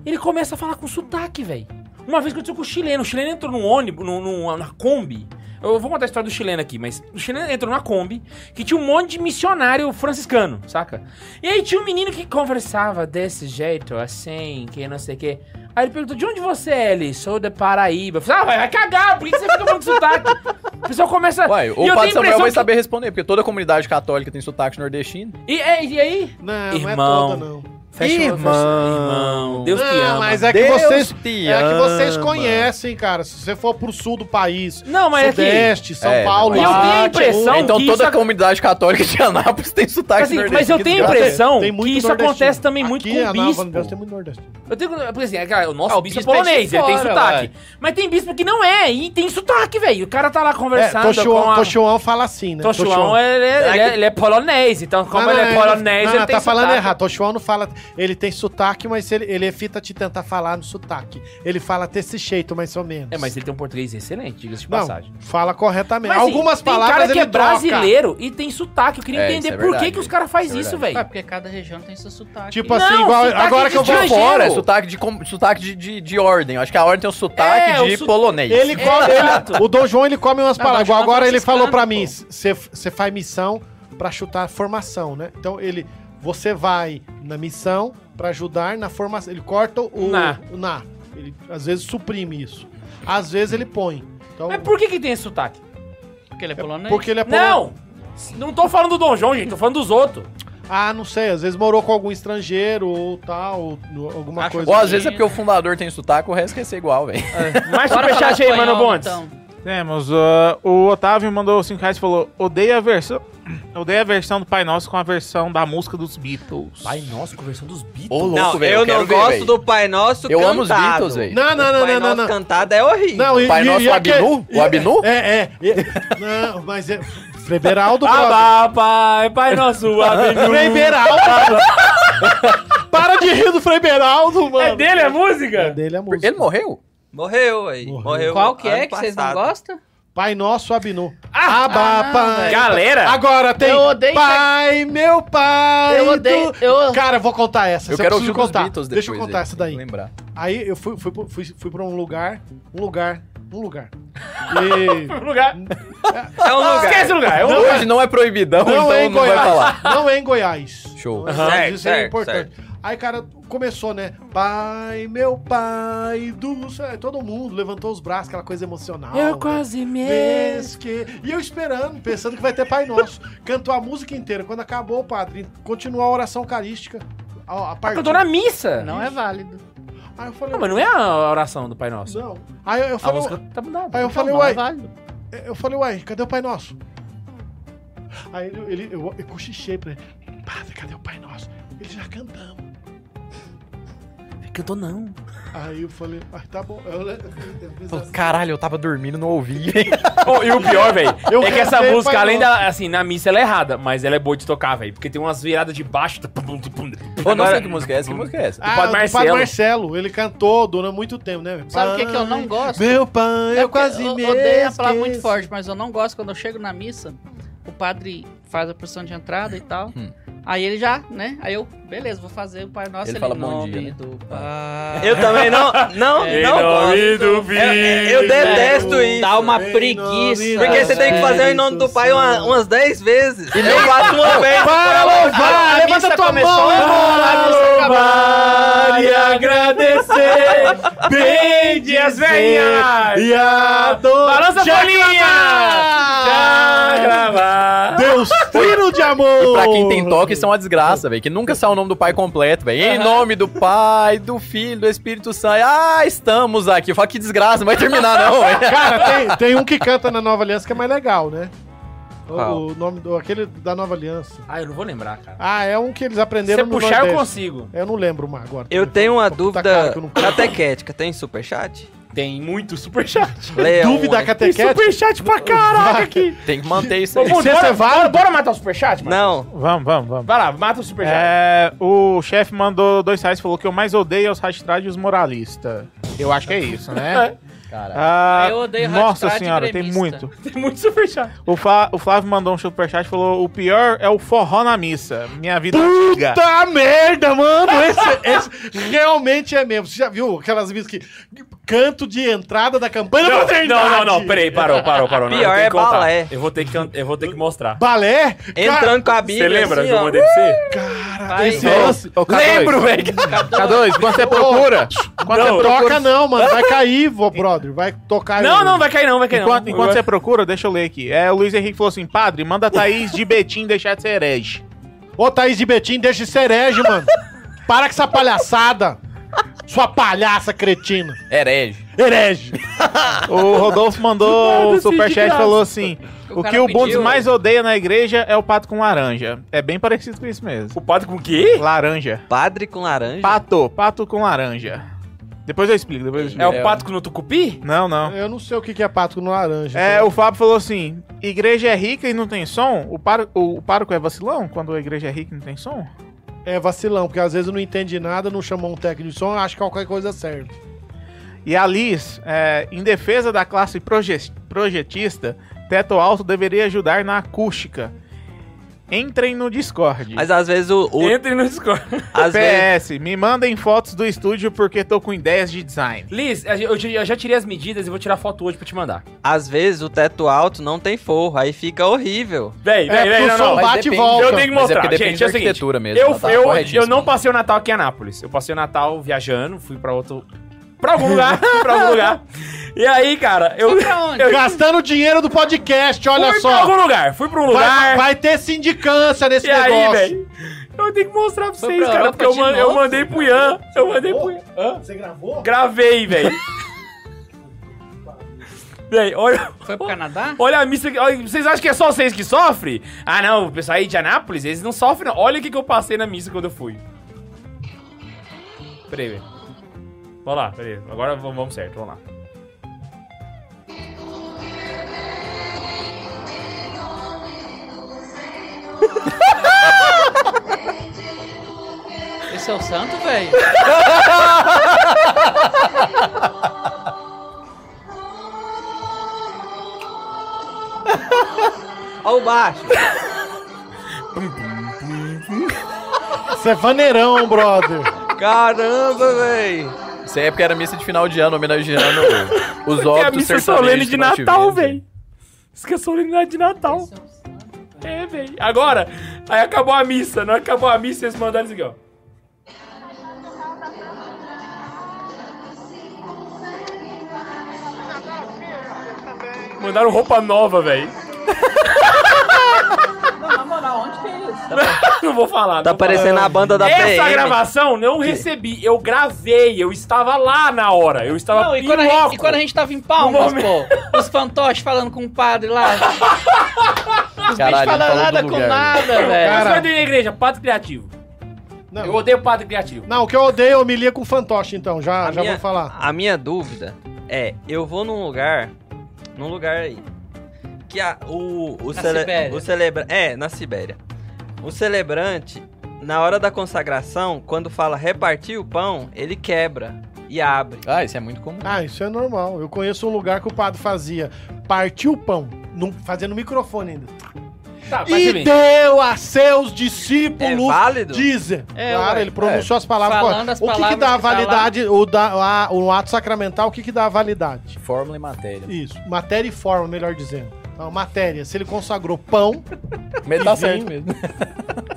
ele começa a falar com sotaque, velho. Uma vez que aconteceu com o chileno, o chileno entrou num ônibus, num, num- na Kombi. Eu vou contar a história do chileno aqui, mas o chileno entrou numa Kombi que tinha um monte de missionário franciscano, saca? E aí tinha um menino que conversava desse jeito, assim, que não sei o quê. Aí ele perguntou, de onde você é, ele? Sou da Paraíba. Eu falei, ah, vai, vai cagar, por que você fica falando com sotaque? O pessoal começa... Uai, E o padre Samuel vai que- saber responder, porque toda comunidade católica tem sotaque nordestino. E, é, e aí? Não, Irmão. não é toda, não. Fecha o- Irmão. Irmão, Deus te Não, ama. mas é que Deus vocês. te É que vocês ama. conhecem, cara. Se você for pro sul do país, Não, mas é que... Sudeste, São É, Paulo, eu lá, tenho a impressão então que toda isso a comunidade católica de Anápolis tem sotaque Assim, nordestino. mas eu tenho a impressão Tem que isso nordestino. acontece também muito Aqui, com o bispo. Universidade tem muito nordestino. Eu tenho, porque assim, é, cara, o nosso Ah, o bispo é bispo é polonês, ele tem sotaque. ué. Mas tem bispo que não é, e tem sotaque, velho. O cara tá lá É, conversando a... Tochuan fala assim, né? Tochuan, ele, é- é, é polonês, então como ele é polonês, ele tem tá falando errado. Tochuan não fala. Ele tem sotaque, mas ele, ele evita te tentar falar no sotaque. Ele fala desse jeito, mais ou menos. É, mas ele tem um português excelente, diga-se de Não, passagem. fala corretamente. Mas, assim, Algumas tem palavras cara que ele é brasileiro troca. e tem sotaque. Eu queria É, entender é por que, verdade, que os caras fazem isso é velho. porque cada região tem seu sotaque. Tipo Não, assim, igual. sotaque Agora de que eu vou. Fora, é sotaque, de, sotaque de, de, de ordem. Eu acho que a ordem tem o sotaque É, o de su- polonês. Ele come, ele- o Dom João ele come umas palavras. É agora ele franciscano, falou pra pô. mim: você faz missão pra chutar formação, né? Então ele. Você vai na missão pra ajudar na formação. Ele corta o Na. o na. Ele às vezes suprime isso. Às vezes ele põe. Então, Mas por que que tem esse sotaque? Porque ele é polonês. porque ele é Não! Não tô falando do Dom João, gente, tô falando dos outros. Ah, não sei. Às vezes morou com algum estrangeiro ou tal, ou alguma Acho coisa. Ou às Sim. vezes é porque o fundador tem sotaque, o resto quer ser igual, velho. Mais Bora falar superchat aí, mano Bontes. então. Temos, ah, o Otávio mandou 5 reais e falou: odeia a versão. Odeia a versão do Pai Nosso com a versão da música dos Beatles. Pai nossa, conversão dos Beatles. Ô, louco, Não, velho, eu, quero não ver, gosto velho. do Pai Nosso Eu cantado. amo os Beatles, velho. Não, não, O não, Pai não, não, Nosso não. cantado é horrível. Não, e, Pai e- Nosso e aquele- Abinu? O Abinu? É, é. e- não, mas é. Frei Beraldo, brother. Abá, pai, pai nosso, avenue. Frei Beraldo. Para de rir do Frei Beraldo, mano. É dele a música? É dele a música. Ele morreu? Morreu aí. Morreu. Morreu. Qual que é que vocês não gostam? Pai Nosso Abinu. Ah, Abá, ah, não, pai. velho. Galera. Agora tem. Eu odeio Pai, meu pai. Eu odeio- eu- Cara, eu vou contar essa. Eu quero ouvir os contar. Beatles depois. Deixa eu contar aí, essa daí. Lembrar. Aí eu fui, fui, fui, fui pra um lugar. Um lugar. Um lugar. E. Um lugar. É um lugar. Esquece o lugar. É um Não, lugar. Hoje não é proibidão, Não então é em não vai Goiás. falar. Não é em Goiás. Show. Mas Certo, isso é certo, importante. Aí, cara, começou, né? Pai, meu pai do céu. Aí Todo mundo levantou os braços, aquela coisa emocional. Eu né? quase me... Vês que... E eu esperando, pensando que vai ter Pai Nosso. Cantou a música inteira. Quando acabou, o padre continuou a oração eucarística. A, a parte... Cantou na missa. Não é válido. Aí eu falei, Não, mas não é a oração do Pai Nosso. não. Aí eu A falei, música tá mudada. aí eu falei, não, não uai, é válido. eu falei, uai, cadê o Pai Nosso? Aí ele, ele- eu, eu cochichei pra ele, padre, cadê o Pai Nosso? Ele já cantamos. Cantou não. Aí eu falei, ah, tá bom. Eu, eu assim. Caralho, eu tava dormindo, não ouvi. Oh, e o pior, velho, Eu é que essa música, além não. da, assim, na missa ela é errada, mas ela é boa de tocar, velho. Porque tem umas viradas de baixo. Ô, não sei que música é essa, que música é essa? Ah, Padre o Marcelo. Marcelo. Ele cantou durante muito tempo, né? Sabe o que, que eu não gosto? Meu pai, É eu quase eu me odeio a palavra muito forte, mas eu não gosto quando eu chego na missa, o padre faz a posição de entrada e tal. Hum. Aí ele já, né? Aí eu, beleza, vou fazer o Pai Nosso Ele em fala bom nome dia, né? do Pai. Eu também não, não, É. não gosto. do filho. Eu detesto isso. Dá uma Em preguiça. nome Porque você tem que fazer o nome do pai uma- umas 10 vezes. E nem faço uma vez. Para louvar! a Levanta missa tua começou, mão, a missa Louvar e agradecer. Bem as velhinhas. E adorar! Balança a bolinha. Já gravar. Deus, filho de amor! E pra quem tem toque, isso é uma desgraça, velho. Que nunca sai o nome do pai completo, velho. Em nome do pai, do filho, do Espírito Santo. Ah, estamos aqui. Eu falo que desgraça, não vai terminar, não, velho. Cara, tem, tem um que canta na Nova Aliança que é mais legal, né? O, o nome do aquele da Nova Aliança. Ah, eu não vou lembrar, cara. Ah, é um que eles Se aprenderam você no puxar, eu Nordeste. consigo. Eu não lembro mais agora. Eu tenho uma dúvida cara que eu não- catequética. Tem superchat? Tem muito superchat. Leão, Dúvida hein? Tem catequética? superchat pra caraca aqui. Tem que manter isso aí. Você bora, é bora, bora matar o superchat, mano? Não. Vamos, vamos, vamos. Vai lá, mata o superchat. É, o chefe mandou dois reais e falou que eu mais odeio é os radistrade e os moralistas. Eu acho que é isso, né? Cara, Ah, Eu odeio Nossa senhora, tem muito. Tem muito superchat. O, Fa- o Flávio mandou um superchat e falou: o pior é o forró na missa. Minha vida antiga. Puta merda, mano! Esse, esse realmente é mesmo. Você já viu aquelas músicas que. Canto de entrada da campanha da Não, modernidade. não, não, não, peraí, parou, parou, parou. Não, Pior eu é contar. balé. Eu vou ter que, eu vou ter que mostrar. Balé? Entrando com a Bíblia. Você lembra assim, que eu mandei pra você? Cara, esse lance. K2, Lembro, velho. K2, quando você procura. Quando Não, você procura. Troca não, mano. Vai cair, vô, brother. Vai tocar. Não, não, vai cair não, vai cair não. Enquanto, enquanto você procura, deixa eu ler aqui. É, o Luiz Henrique falou assim: Padre, manda a Thaís de Betim deixar de ser herege. Ô, Thaís de Betim, deixa de ser herege, mano. Para com essa palhaçada. Sua palhaça cretina. herege. Herege. O Rodolfo mandou o assim, superchat e falou assim: O O que o Bundes pediu- mais odeia na igreja é o pato com laranja. É bem parecido com isso mesmo. O padre com o quê? Laranja. Padre com laranja. Pato, pato com laranja. Depois eu explico, depois eu É explico. o pato no tucupi? Não, não. Eu não sei o que é pato no laranja. É, então. o Fábio falou assim: igreja é rica e não tem som? O, par, o, o pároco é vacilão quando a igreja é rica e não tem som? É vacilão, porque às vezes não entende nada, não chamou um técnico de som, acha que qualquer coisa serve. E a Liz, é, em defesa da classe proje- projetista, teto alto deveria ajudar na acústica. Entrem no Discord. Mas às vezes o. o Entre no Discord. às vezes, PS, me mandem fotos do estúdio porque tô com ideias de design. Liz, eu, já- eu já tirei as medidas e vou tirar foto hoje pra te mandar. às vezes o teto alto não tem forro. Aí fica horrível. Véi, É, véi, não, não. mas bate e volta. Eu tenho que Mas é mostrar, porque depende gente, é o seguinte. arquitetura mesmo, Eu, tá eu, eu não passei o Natal aqui em Anápolis. Eu passei o Natal viajando, fui pra outro... Pra algum lugar, pra algum lugar. E aí, cara, eu... Foi pra onde? eu Gastando dinheiro do podcast, olha fui pra só. algum lugar, fui pra um Vai, lugar... vai ter sindicância nesse e aí, negócio. velho, eu tenho que mostrar pra vocês, pra cara, Europa porque eu, de man- eu novo? mandei pro Ian. Eu mandei pro Ian. Hã? Você gravou? Gravei, velho. Véi, olha, Foi pro Canadá? olha a missa. que- olha, vocês acham que é só vocês que sofrem? Ah, não, o pessoal aí de Anápolis, eles não sofrem, não. Olha o que, que eu passei na missa quando eu fui. Peraí, velho. Vamos lá, peraí. Agora vamos, vamos certo, vamos lá. Esse é o santo, velho? Ó o baixo. Você é vaneirão, brother. Caramba, véi. Isso aí é porque era missa de final de ano, homenageando os É a óbitos missa sertanejos solene de Natal, velho. Isso que é solenidade de Natal. É, velho. Agora, aí acabou a missa. Não acabou a missa, eles mandaram isso aqui, ó. Mandaram roupa nova, velho. Não, na moral, onde que é isso? Não vou falar. Tá parecendo a banda da Essa PM. gravação não recebi. Eu gravei. Eu estava lá na hora. Eu estava Não, e quando, a gente, e quando a gente tava em Palmas, No pô, os fantoches falando com o padre lá. Os Caralho, bichos falando nada com nada, Cara, velho. Mas foi na igreja, padre criativo. Não. Eu odeio padre criativo. Não, o que eu odeio é homilia com fantoche, então. Já, A já minha- vou falar. A minha dúvida é, eu vou num lugar, num lugar aí, que a, o, o, Na cele, Sibéria. o celebra, é, na Sibéria. O celebrante, na hora da consagração, quando fala repartir o pão, ele quebra e abre. Ah, isso é muito comum. Ah, isso é normal. Eu conheço um lugar que o padre fazia partir o pão, num, fazendo microfone ainda. Tá, E deu a seus É discípulos válido? dizer. É, claro, ué. ele pronunciou as palavras. Falando as o que, que palavras dá que tá validade, o, da, a- o ato sacramental, o que, que dá validade? Fórmula e matéria. Isso, matéria e forma, melhor dizendo. Então, matéria, se ele consagrou pão. Mas tá certo mesmo.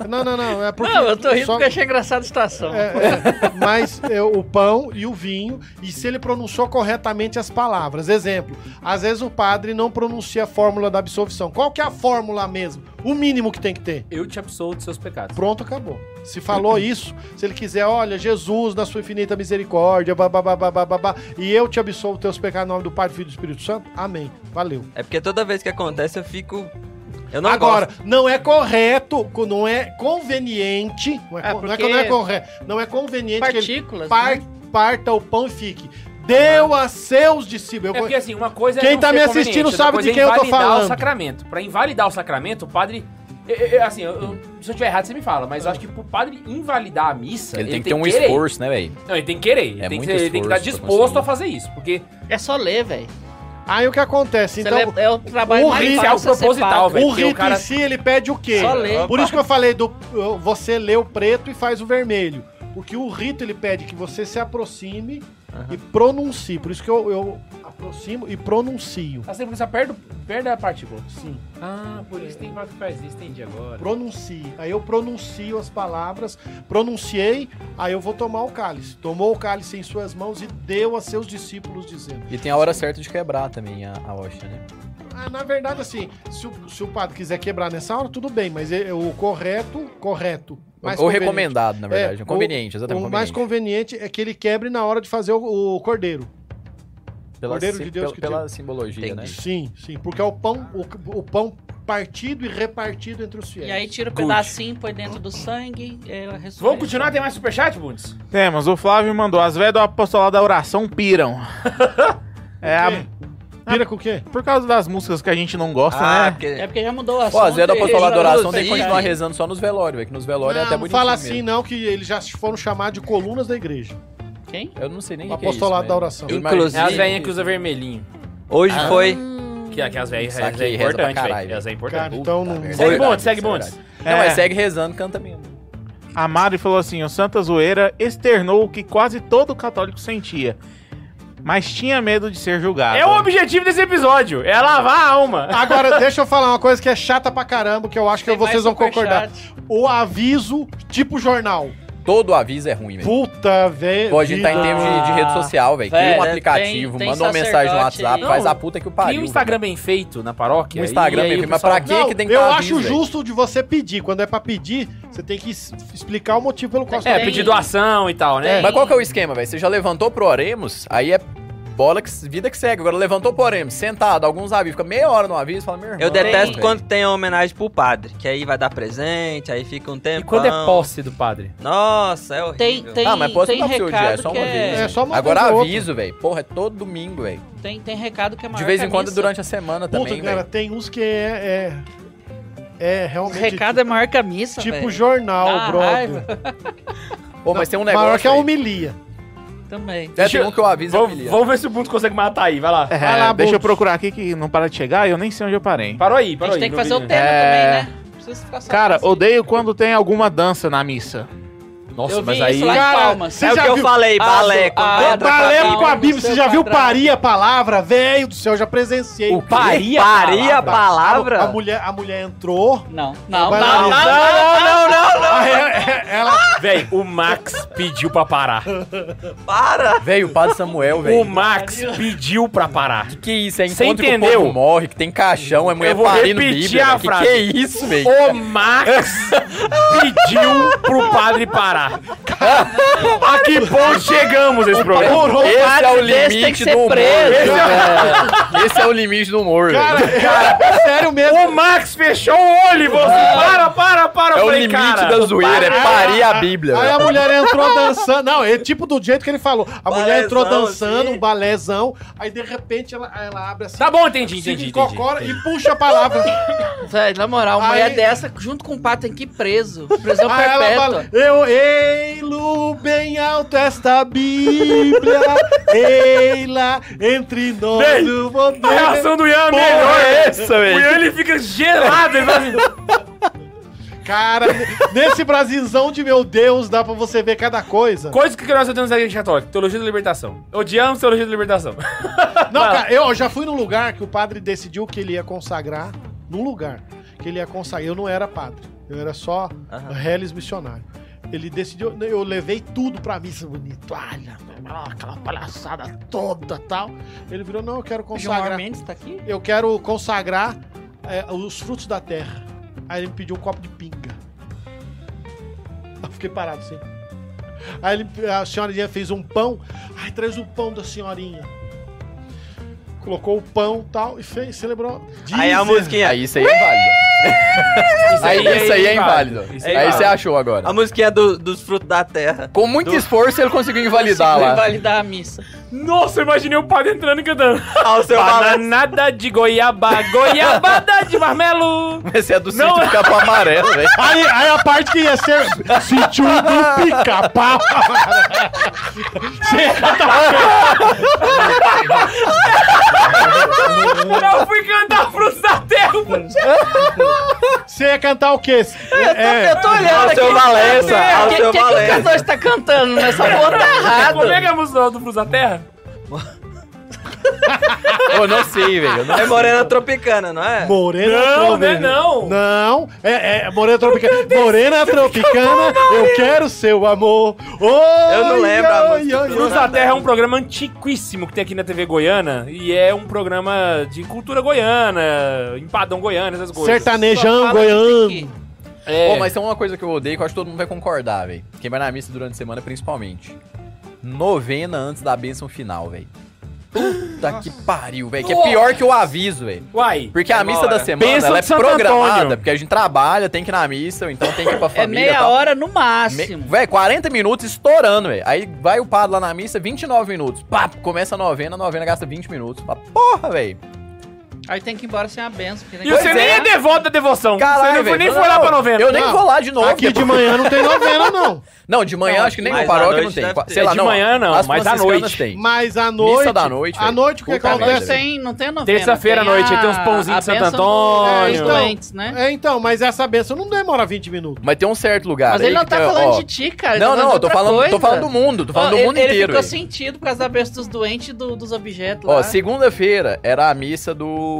Não, não, não. É porque. Não, eu tô rindo só- porque achei engraçada a situação. É, é, mas é, o pão e o vinho, e se ele pronunciou corretamente as palavras. Exemplo, às vezes o padre não pronuncia a fórmula da absolvição. Qual que é a fórmula mesmo? O mínimo que tem que ter. Eu te absolvo dos seus pecados. Pronto, acabou. Se falou isso, se ele quiser, olha, Jesus, na sua infinita misericórdia, babá, babá, e eu te absolvo teus pecados em nome do Pai, do Filho e do Espírito Santo, amém. Valeu. É porque toda vez que acontece eu fico... Eu não Agora, gosto. não é correto, não é conveniente, não é, É, con- não é, não é correto, não é conveniente que ele Partículas, par- né? parta o pão e fique. Deu a seus discípulos. É porque assim, uma coisa Quem é não tá ser me assistindo sabe de é quem eu tô invalidar falando. o sacramento. Pra invalidar o sacramento, o padre... eu- eu- assim, eu- eu- se eu tiver errado, você me fala, mas eu acho que pro padre invalidar a missa, Ele tem que ter um querer. esforço, né, velho? Não, ele tem que querer. Ele, É tem, que, ele tem que estar disposto a fazer isso. Porque É só ler, velho. Aí o que acontece? Então, lê- é o trabalho o mais é o proposital, velho. o rito cara- em si, ele pede o quê? Só ler. Por isso que eu falei do você lê o preto e faz o vermelho. Porque o rito, ele pede que você se aproxime e pronuncie. Por isso que eu, eu aproximo e pronuncio. sempre você perto, perto da partícula. Sim. Ah, por isso tem que faz isso, entendi agora. Pronuncie. Aí eu pronuncio as palavras, pronunciei, aí eu vou tomar o cálice. Tomou o cálice em suas mãos e deu a seus discípulos dizendo. E tem a hora certa de quebrar também a, a hóstia, né? Ah, na verdade, assim, se o, se o padre quiser quebrar nessa hora, tudo bem, mas é- o correto, correto. mais Ou conveniente. recomendado, na verdade. É, conveniente, o- exatamente. O mais conveniente é que ele quebre na hora de fazer o, o cordeiro. pela, Cordeiro de sim- Deus pela, que pela simbologia, né? Entendi. Sim, sim, porque é o pão, o, o pão partido e repartido entre os fiéis. E aí tira o Good. pedacinho, põe dentro do sangue. É. Vamos continuar? Tem mais superchat, Bundes? Temos, o Flávio mandou, as velhas do apostolado da oração piram. é, a-? Pira com o quê? por causa das músicas que a gente não gosta, Ah, né? porque... É porque já mudou a Pô, às vezes da apostolado da oração tem que continuar rezando só nos velórios, velho. Que nos velórios é Não, até não bonitinho fala assim mesmo. não, que eles já foram chamados de colunas da igreja. Quem? Eu não sei nem O que é isso, apostolado da oração. Inclusive- É as velhinhas que usa vermelhinho. Hoje foi... Que, que as velhinhas Saquei, reza é pra importante, caralho, velho. Essa é importante. Cara, então não-. Segue Bundes, segue é verdade. Não, É. mas segue rezando, canta mesmo. A Mari falou assim: o Santa Zoeira externou o que quase todo católico sentia, mas tinha medo de ser julgado. É o objetivo desse episódio, é lavar a alma. Agora, deixa eu falar uma coisa que é chata pra caramba, que eu acho que Tem vocês mais vão concordar. superchat. O aviso, tipo jornal. Todo aviso é ruim, velho. Puta, velho. Pô, a gente tá em termos de, de rede social, velho. Cria um aplicativo, tem- tem manda uma mensagem no WhatsApp, aí. faz Não, a puta que o Cria pariu. um Instagram bem feito na paróquia. Um Instagram bem feito, mas pra quê Não, que tem que eu dar acho aviso, justo de você pedir. Quando é pra pedir, você tem que explicar o motivo pelo qual você É, tá Tem- pedir doação e tal, né? Mas qual que é o esquema, velho? Você já levantou pro Oremos, aí é bola que vida que segue. Agora levantou Oremos, sentado, alguns avisos, fica meia hora no aviso, fala, meu irmão. Eu detesto velho. quando tem homenagem pro padre, que aí vai dar presente, aí fica um tempo. E quando é posse do padre? Nossa, é horrível. Tem, tem, Ah, mas posso tem seu dia, é recado só uma é... vez. É, só uma Agora vez aviso, velho. Porra, é todo domingo, velho. Tem, tem recado que é maior De vez em quando durante a semana Puta, também, cara, velho. tem uns que é. É, é O realmente. recado é maior que a missa, tipo velho. jornal, brother. Pô, mas tem um Maior negócio. que a homilia. Também. É, tem um que eu aviso Vamos, vamos ver se o Bundes consegue matar aí, vai lá. É, Vai lá, deixa eu procurar aqui que não para de chegar e eu nem sei onde eu parei. Parou aí, A parou gente aí. tem que fazer o vídeo. tema É. também, né? Cara, assim. odeio quando tem alguma dança na missa. Nossa, Eu mas aí... isso Cara, É o já que eu viu? falei, Ah, balé. ah, entra do- pra Balé com a Bíblia, você já viu parir a palavra? Velho do céu, eu já presenciei. O paria Paria a palavra? A, a mulher, a mulher entrou. Não, não, não, não, não, não, não, não. aí é- Ela. Véi, o Max pediu pra parar. Para! Velho, o padre Samuel, O velho. Max pediu pra parar. Que isso? É Você encontro que o entendeu? povo morre, que tem caixão, é mulher Eu vou parindo Bíblia. a velho. Que que é isso, velho? O Max pediu pro padre parar. A que ponto chegamos esse programa? Esse é o limite do humor. preso. velho. Esse é o limite do humor. Cara, é sério mesmo. O Max fechou o olho e você, para, para, para. É Eu o falei, limite cara, da zoeira, é parir a Bíblia. Aí a velho. mulher entrou dançando. Não, é tipo do jeito que ele falou. A mulher entrou dançando, um balézão. Aí de repente ela, ela abre assim. Tá bom, entendi, entendi, entendi. encocora e puxa a palavra. Velho, na moral, uma Aí- mulher dessa, junto com o pato, tem que ir preso. Prisão perpétua. fala, eu ei-lo bem alto esta Bíblia, ei-la entre nós Bem, o A poder. reação do Ian é melhor. é essa, O velho? Ian ele fica gelado. Ele assim, Cara, nesse Brasilzão de meu Deus, dá pra você ver cada coisa. Coisa que nós temos na igreja católica. Teologia da libertação. Odiamos teologia da libertação. Não, Vai cara, eu já fui num lugar que o padre decidiu que ele ia consagrar, num lugar que ele ia consagrar. Eu não era padre, eu era só Aham. reles missionário. Ele decidiu, eu levei tudo pra missa bonito, olha, aquela palhaçada toda tal. Ele virou, não, eu quero consagrar, Mendes tá aqui? eu quero consagrar é, os frutos da terra. Aí ele me pediu um copo de pinga. Eu fiquei parado assim. Aí ele- a senhorinha fez um pão. Ai, traz o pão da senhorinha. Colocou o pão e tal e fez, celebrou. Aí a musiquinha. Aí isso aí é Aí isso aí é inválido. Isso Aí é você achou agora. A musiquinha do- dos frutos da terra. Com muito esforço ele conseguiu invalidar Conseguiu lá. invalidar a missa. Nossa, eu imaginei o padre entrando e cantando. Ao seu balanço. Bananada de goiaba, goiabada de marmelo. Esse é do Não. sítio do Capão Amarelo, velho. Aí, aí a parte que ia ser sítio do pica-pau. Você- Eu fui cantar frutos da terra. Você ia cantar o quê? É, Eu tô olhando aqui. seu Valença, O que, que, que o cantor está cantando nessa porra tá errado. Como é que é a música do Frutos da Terra? Eu não sei, velho. não É morena tropicana, não é? Morena Não, não é não. Não, é, é Morena Tropicana. Morena Tropicana, eu quero seu amor. Oi, Eu não lembro a oi, música. oi, Frutos oi. da Terra é um programa antiquíssimo que tem aqui na TV Goiana e é um programa de cultura goiana, empadão goiano, essas coisas. Sertanejão, goiano. É. Pô, mas tem uma coisa que eu odeio que eu acho que todo mundo vai concordar, velho. Quem vai na missa durante a semana, principalmente. Novena antes da bênção final, velho. Puta que pariu, velho. Que é pior que o aviso, velho. Uai, Porque a missa Demora. da semana, Bênção ela é Santo programada, Antônio. porque a gente trabalha, tem que ir na missa, ou então tem que ir pra É família. meia tal. hora no Me... máximo. Véi, 40 minutos estourando, velho. Aí vai o padre lá na missa, 29 minutos. Pá, começa a novena, a novena gasta 20 minutos. Fala, Porra, velho. Aí tem que ir embora sem a benção. E você nem é. é devoto da devoção. Caralho, você não nem foi lá pra novena. Eu nem Não. vou lá de novo. Aqui de depois- manhã não tem novena, não. Não, de manhã Não, acho que nem no paróquia não tem. Sei lá, É de não. manhã não, as mas à noite. tem. Mas à noite. da noite, À noite o que acontece? Tem, não tem novena. Terça-feira à noite, tem uns pãozinhos de Santo Antônio. dos Então, doentes, né? É, então, mas essa benção não demora 20 minutos. Mas tem um certo lugar. Mas ele não tá falando ó, de ti, cara. ele Não, tá não, eu tô de falando, tô coisa. falando do mundo, tô falando Ó, do mundo ele, inteiro. Ele ficou sentido por causa da bênção dos doentes e do- dos objetos Ó, lá. segunda-feira era a missa do.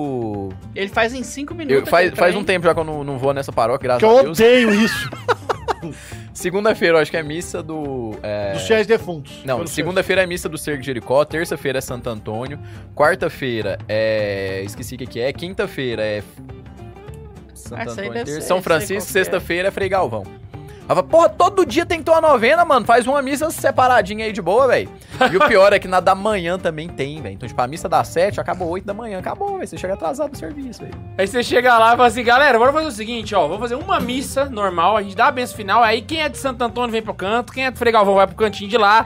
Ele faz em cinco minutos. Eu, faz, faz um tempo já que eu não, não vou nessa paróquia, graças Que a eu Deus. odeio isso. Segunda-feira eu acho que é missa do. é, Dos fiéis defuntos. Não, segunda-feira é missa do Cerco de Jericó, terça-feira é Santo Antônio, quarta-feira é. Esqueci o que, que é, quinta-feira é. Santo Ah, Antônio, São Francisco, é. sexta-feira é Frei Galvão. Ela fala, porra, todo dia tem que ter uma novena, mano. Faz uma missa separadinha aí de boa, velho. E o pior é que na da manhã também tem, velho. Então, tipo, a missa das sete acabou oito da manhã. Acabou, velho. Você chega atrasado no serviço, velho. Aí você chega lá e fala assim, galera, bora fazer o seguinte, ó, vamos fazer uma missa normal, a gente dá a benção final, aí quem é de Santo Antônio vem pro canto, quem é de Frei Galvão vai pro cantinho de lá,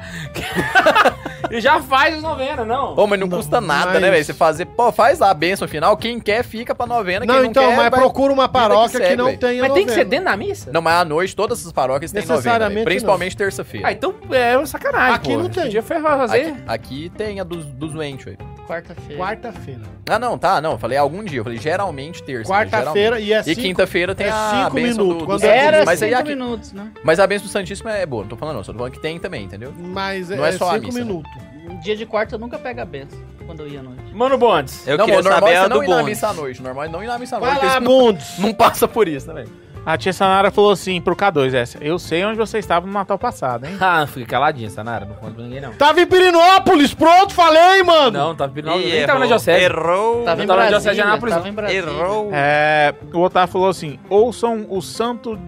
e já faz as novenas, não. Pô, mas não, Não, custa nada, mas- né, velho? Você fazer, pô, faz lá a benção final. Quem quer, fica pra novena. Não, quem não então, quer, mas vai- procura uma que paróquia que, segue, não velho. tenha Mas tem que ser novena. dentro da missa? Não, mas à noite todas as paróquias têm novena, Necessariamente velho. Principalmente terça-feira. Ah, então é uma sacanagem, Aqui pô. não tem. Podia fazer. Aqui, aqui tem a dos, dos doentes, velho. Quarta-feira. Quarta-feira. Ah, não, tá, não. Eu falei algum dia. Eu falei geralmente terça. Quarta-feira e é E cinco- quinta-feira tem é a cinco bênção minutos, do, do Santíssimo. Era mas, aí cinco aqui- minutos, né? mas a bênção do Santíssimo é boa. Não tô falando não. Só tô falando que tem também, entendeu? Mas Não é, é só a cinco missa, né? minutos. Um dia de quarta eu nunca pego a benção. Quando eu ia à noite. Mano Bondes. Eu não, queria normal saber é a do não ir na missa à noite. O normal é não ir na missa à Vai noite. lá, porque você não, Bundes. não passa por isso, né, velho? A tia Sanara falou assim pro K2 essa. Eu sei onde você estava no Natal passado, hein? Ah, fica caladinha, Sanara, não conta pra ninguém, não. Tava em Pirinópolis, pronto, falei, mano. Não, tá vindo, Ih, nem tava na errou. Diocese. Errou. Tava em tava na. Diocese de Anápolis, Tava em Brasília. Errou. É, o Otávio falou assim: ouçam o santo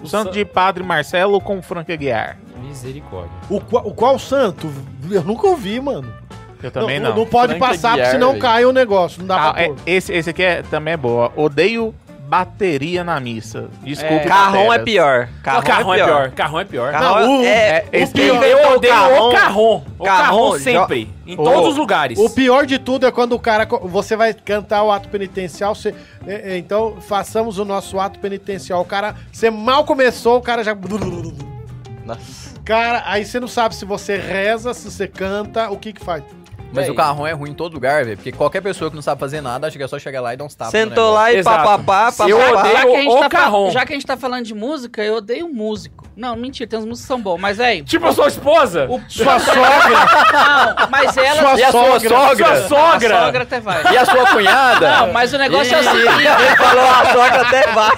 O santo de Padre Marcelo com Frank Aguiar. Misericórdia. O, qua- o qual santo? Eu nunca ouvi, mano. Eu também não. Não, pode Frank passar, porque Aguiar, senão velho. cai o negócio. Não dá Ah, pra é, pôr. esse, esse aqui é, também é boa. Odeio bateria na missa. Desculpe, Carrão é bateras. pior. Carrão, Carrão, é pior. Carrão é pior. Carrão Não, o- é, é, o pior. Eu odeio Carrão. o carrão. O carrão Carrão, sempre. Em todos os lugares. O pior de tudo é quando o cara. Você vai cantar o ato penitencial. Você, é, é, então, façamos o nosso ato penitencial. O cara. Você mal começou, o cara já. Nossa. Cara, aí você não sabe se você reza, se você canta, o que que faz. Mas Véi. o carrão é ruim em todo lugar, velho. Porque qualquer pessoa que não sabe fazer nada, acha que é só chegar lá e dar uns tapas. Sentou lá e Exato. papapá, Eu papapá. odeio- já, que a gente o tá carrom. já que a gente tá falando de música, eu odeio músico. Não, mentira, tem uns músicos que são bons, mas aí. Tipo a sua esposa. O... Sua sogra. Não, mas ela. Sua E a sua sogra. sogra? Sua sogra. A sogra até vai. E a sua cunhada? Não, mas o negócio é o Ih, seguinte: Ele falou a sogra até vai.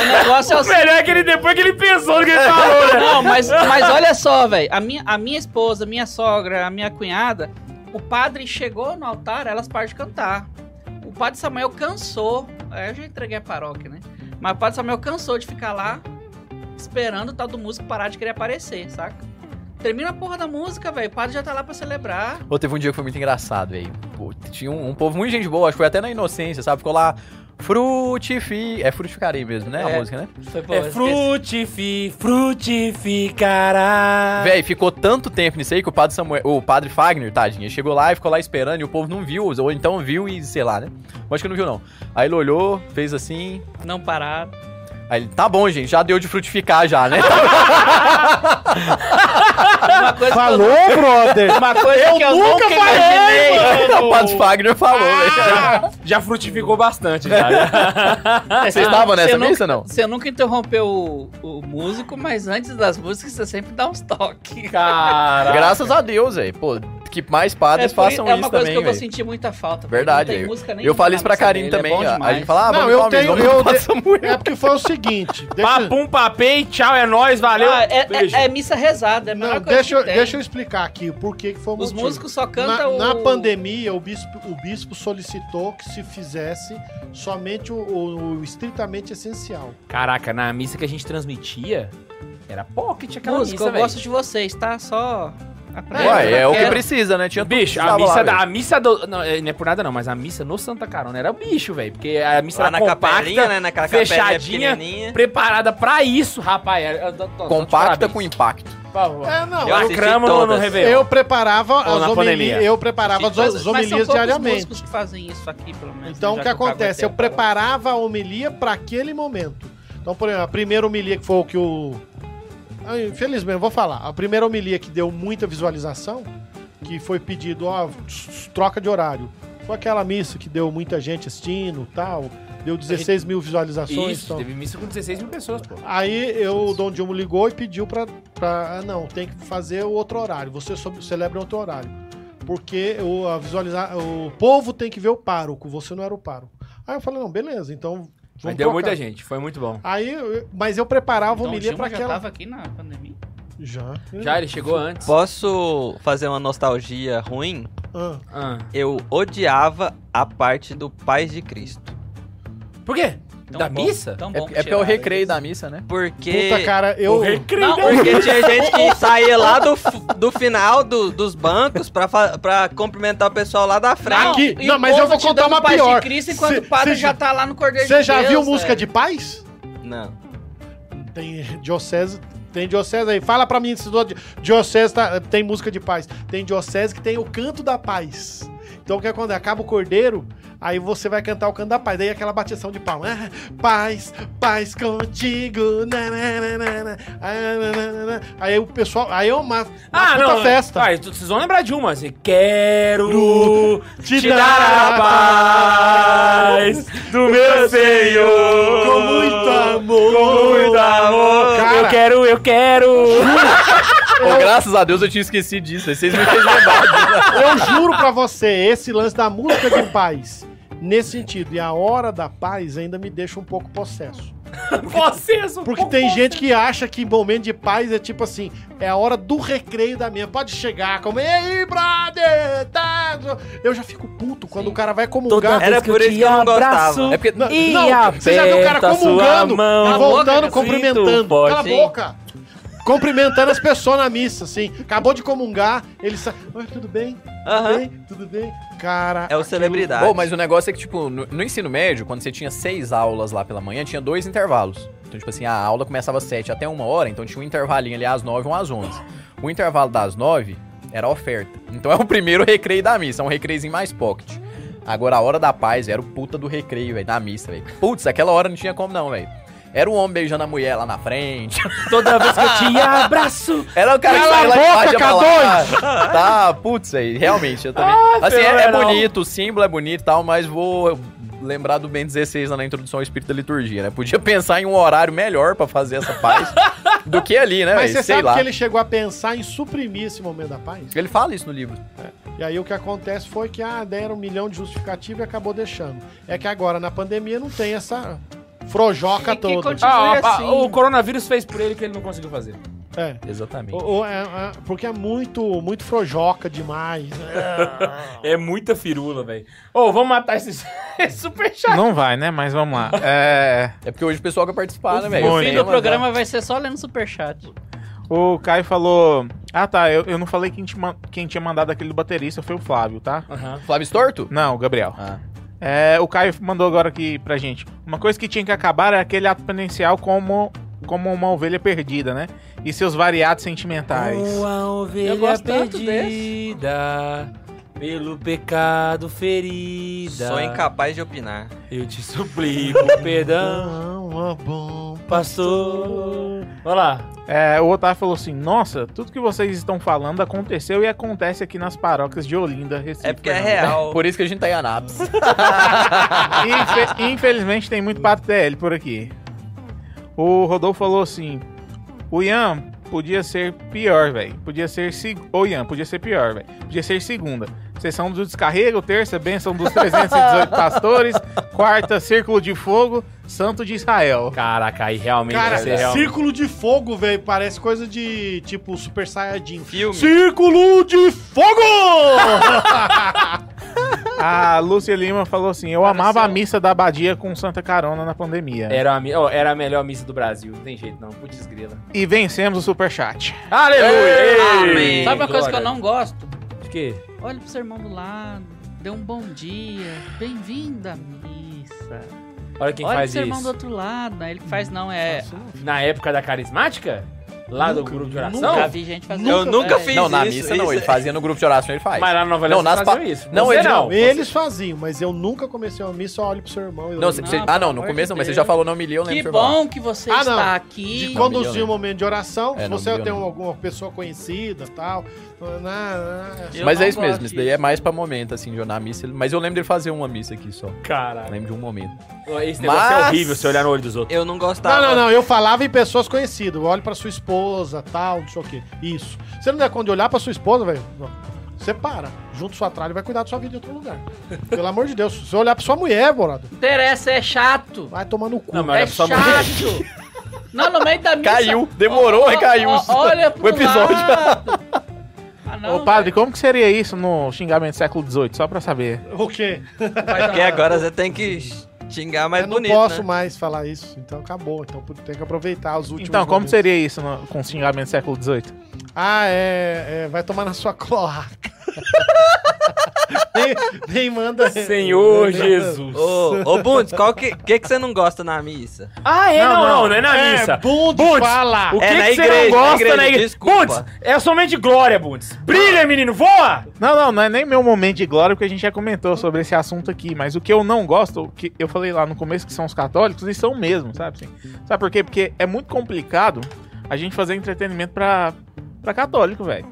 o negócio é o O melhor é que ele depois que ele pensou no que ele falou, né? Não, mas, mas olha só, velho. A minha, a minha esposa, a minha sogra, a minha cunhada, o padre chegou no altar, elas param de cantar. O padre Samuel cansou. Aí eu já entreguei a paróquia, né? Mas o padre Samuel cansou de ficar lá esperando o tal do músico parar de querer aparecer, saca? Termina a porra da música, velho. O padre já tá lá pra celebrar. Ou teve um dia que foi muito engraçado, velho. Pô, Tinha um, um povo muito gente boa, acho que foi até na inocência, sabe? Ficou lá, frutifi... É frutificarei mesmo, né? A É. música, né? Foi, pô, É frutifi, frutificará. Véi, ficou tanto tempo nisso aí que o padre Samuel, o padre Fagner, tadinho, chegou lá e ficou lá esperando e o povo não viu, ou então viu e sei lá, né? Eu acho que não viu não. Aí ele olhou, fez assim, Não pararam. Aí ele, tá bom, gente, já deu de frutificar já, né? Uma coisa Falou, que brother? eu, uma coisa que eu nunca nunca falei, imaginei. o padre Fagner falou, velho. Já frutificou bastante, já. né? Vocês estavam nessa Você nunca- missa, não? Você nunca interrompeu o, o músico, mas antes das músicas você sempre dá uns toques. Cara. Graças a Deus, velho. Pô, que mais padres por- façam é uma isso coisa também, que eu vou velho. sentir muita falta. Verdade, Não tem eu- música nem Eu falei isso pra Karine dele, também. É a gente fala, ah, Não, vamos eu tenho. mesmo, Eu, Samuel. é porque foi o seguinte. Deixa, Papum, papei, tchau, é nóis, valeu. Ah, é, é- é missa rezada, é a melhor não, coisa deixa, eu- deixa eu explicar aqui o porquê que foi o Os motivo. músicos só Na, cantam na o... pandemia, o bispo, o bispo solicitou que se fizesse somente o, o- o estritamente essencial. Caraca, na missa que a gente transmitia, era pocket aquela Música, missa, eu velho. gosto de vocês, tá? Só... aprenda, Ué, é o que precisa, né? Tinha Bicho, a missa, lá, da, a missa do. Não, é, não é por nada não, mas a missa no Santa Carona era o bicho, velho. Porque a missa Lá era na compacta, capelinha, né? Naquela fechadinha, preparada pra isso, rapaz. Eu- eu- Compacta parabéns. com impacto. Por favor. É, não. Eu Eu, no, eu preparava Ou as homilias, eu preparava as, homilias diariamente. que fazem isso aqui, pelo menos. Então, né, o que acontece? Eu a preparava a homilia para aquele momento. Então, por exemplo, a primeira homilia que foi o que o. Ah, Infelizmente, eu vou falar. A primeira homilia que deu muita visualização, que foi pedido, ó, troca de horário. Foi aquela missa que deu muita gente assistindo tal. Deu 16 mil visualizações. Isso, então. teve missa com 16 mil pessoas, pô. Aí eu, o Dom Dilma ligou e pediu pra, pra. ah, Não, tem que fazer o outro horário. Você celebra outro horário. Porque o, a visualizar, o povo tem que ver o pároco, você não era o pároco. Aí eu falei, não, beleza, então. Vamos Mas deu trocar. muita gente, foi muito bom. Aí, mas eu preparava homilia Dilma pra já aquela. tava aqui na pandemia. Já. Já, ele chegou antes. Posso fazer uma nostalgia ruim? Ah, Ah. Eu odiava a parte do Paz de Cristo. Por quê? Tão da bom, missa? tão É, bom é porque é o tiraram recreio isso. da missa, né? Porque. puta, cara, eu. O recreio. Não, Porque tinha gente que saía lá do, do final do- dos bancos pra, pra cumprimentar o pessoal lá da frente. Aqui- e não, mas eu vou contar uma paz de pior. Cristo enquanto Cê- o padre cê já tá lá no Cordeiro de Você já Deus, viu música de paz? Não. Tem diocese. Tem diocese aí. Fala pra mim se diocese tá- tem música de paz. Tem diocese que tem o canto da paz. Então o que acontece? Acaba o cordeiro, aí você vai cantar o canto da paz. Daí aquela batição de palma. Ah, paz, paz contigo. na, na, na. Aí o pessoal. Aí é uma, uma Ah, puta não. festa. Ah, vocês vão lembrar de uma, assim. Quero Te te, dar dar a paz do meu Senhor. Com muito amor. Com muito amor. Cara. eu quero, eu quero. Pô, graças a Deus eu tinha esquecido disso. aí Vocês me fez lembrar. Eu juro pra você, esse lance da música de paz, nesse sentido, e a hora da paz ainda me deixa um pouco possesso. Um Porque pouco tem gente que acha que momento de paz é tipo assim, é a hora do recreio da minha. Pode chegar, como, e aí, brother? Tá? Eu já fico puto quando o cara vai comungar. Era por isso que eu não gostava. É porque. Não, E não, você já viu o cara comungando, tá voltando, cumprimentando. Cala a boca. Cumprimentando as pessoas na missa, assim. Acabou de comungar, ele sai. Oi, tudo bem? Tudo Aham. bem? Tudo bem? Cara. É o aquilo- celebridade. Bom, mas o negócio é que, tipo, no, no ensino médio, quando você tinha seis aulas lá pela manhã, tinha dois intervalos. Então, tipo assim, a aula começava às sete até uma hora, então tinha um intervalinho ali às nove ou às onze. O intervalo das nove era oferta. Então é o primeiro recreio da missa, é um recreiozinho mais pocket. Agora a hora da paz era o puta do recreio, velho, da missa, velho. Putz, aquela hora não tinha como não, velho. Era um homem beijando a mulher lá na frente. Toda vez que eu te abraço. Era o cara que a lá boca, embaixo ia pra lá. K2! Tá, putz, velho, realmente, eu também. Ah, assim, é, é bonito, o símbolo é bonito e tal, mas vou lembrar do Ben 16 lá na introdução ao Espírito da Liturgia, né? Podia pensar em um horário melhor pra fazer essa paz do que ali, né, Mas você Sei sabe lá. que Ele... ele chegou a pensar em suprimir esse momento da paz? fala isso no livro. E aí o que acontece foi que ah, deram um milhão de justificativa e acabou deixando. É que agora na pandemia não tem essa frojoca continua- Ah, ah, assim. o coronavírus fez por ele que ele não conseguiu fazer. É. Exatamente. O- o- é- é- porque é muito, muito frojoca demais. É muita firula, velho. Ô, vamos matar esse, esse superchat. Não vai, né? Mas vamos lá. É, É porque hoje o pessoal quer participar, né, velho? O fim do programa vai ser só lendo superchat. o Caio falou. Ah, tá. Eu, eu não falei quem tinha, man- quem tinha mandado aquele do baterista foi o Flávio, tá? Já. Flávio Storto? Não, o Gabriel. Ah. É, o Caio mandou agora aqui pra gente. Uma coisa que tinha que acabar é aquele ato penitencial como, como uma ovelha perdida, né? E seus variados sentimentais. Uma ovelha Eu gosto tanto perdida, pelo pecado ferida. Sou incapaz de opinar. Eu te suplico perdão, Não, bom. pastor. Olha lá. É, o Otávio falou assim: Nossa, tudo que vocês estão falando aconteceu e acontece aqui nas paróquias de Olinda, Recife. É porque é Pernambuco." real. Por isso que a gente tá em Anápolis. Infe- infelizmente tem muito pato TL por aqui. O Rodolfo falou assim: o Ian podia ser pior, velho. Podia ser. Ô, Ian, podia ser pior, velho. Podia ser segunda. Sessão do descarrego, terça, bênção dos 318 pastores, quarta, círculo de fogo, santo de Israel. Caraca, aí realmente Cara, vai ser real. círculo de fogo, velho, parece coisa de tipo Super Saiyajin. Filme. Círculo de fogo! A Lúcia Lima falou assim: Eu amava a missa da abadia com Santa Carona na pandemia. Era a, mi- ó, era a melhor missa do Brasil. Não tem jeito, não. Putz, grila. E vencemos o superchat. Aleluia! Amém. Sabe uma coisa que eu Glória. não gosto? De quê? Olha pro seu irmão do lado, dê um bom dia, bem-vindo à missa. Olha quem Olha pro faz seu irmão do isso. outro lado, né? ele que faz não, é... Na época da carismática? Lá do grupo de oração? Nunca vi gente fazer Eu nunca é, fiz não, na isso, missa não. isso Ele fazia no grupo de oração, ele faz. Mas lá na Nova Não, Não, nas faziam pa- isso. Não, Você eles não. Eles faziam, mas eu nunca comecei uma missa, eu olho pro seu irmão. e Não, eu- cê- Não, pelo ah, não, no começo de não, mas você Deus. já falou não me li, eu lembro Que você bom que você Ah, não. está de aqui. conduzir milhão, um momento de oração, É, se não, você tem alguma pessoa conhecida tal. Na, na- Eu Mas é isso mesmo, isso daí é mais pra momento, assim, na missa. Mas eu lembro dele fazer uma missa aqui só. Caralho. Lembro de um momento. Esse negócio é Mas- horrível se olhar no olho dos outros. Eu não gostava. Não, não, não, eu falava em pessoas conhecidas. Eu olho pra sua esposa, tal, não sei o quê. Isso. Você não der conta de olhar pra sua esposa, velho? Você para. Junto sua tralha e vai cuidar da sua vida em outro lugar. Pelo amor de Deus. Se você olhar pra sua mulher, morado, Interessa, é chato. vai tomar no cu. Não, mas É olha pra sua mulher. chato. Não, no meio da missa. Caiu, demorou, ó, caiu ó, Olha pro o episódio. Ah, não, Ô, padre, como que seria isso no xingamento do século XVIII? Só pra saber. O quê? Porque agora você tem que xingar mais eu não bonito, posso né? mais falar isso. Então acabou. Então tem que aproveitar os últimos Então, como momentos. seria isso no- com xingamento do século XVIII? Ah, é, é, Vai tomar na sua cloaca. nem, nem manda. Senhor Jesus. Ô, ô Bundes, qual que, que que você não gosta na missa? Ah, é? Não, Não, não, não. não, é na É, missa. Bundes, Bundes, fala. O que, É na que você igreja, não na gosta igreja, na igreja? desculpa. Bundes, é somente glória, Bundes. Brilha, menino, voa! Não, não, não é nem meu momento de glória, porque a gente já comentou sobre esse assunto aqui. Mas o que eu não gosto, o que eu falei lá no começo que são os católicos, eles são mesmo, sabe? Assim? Sabe por quê? Porque é muito complicado a gente fazer entretenimento pra, pra católico, velho.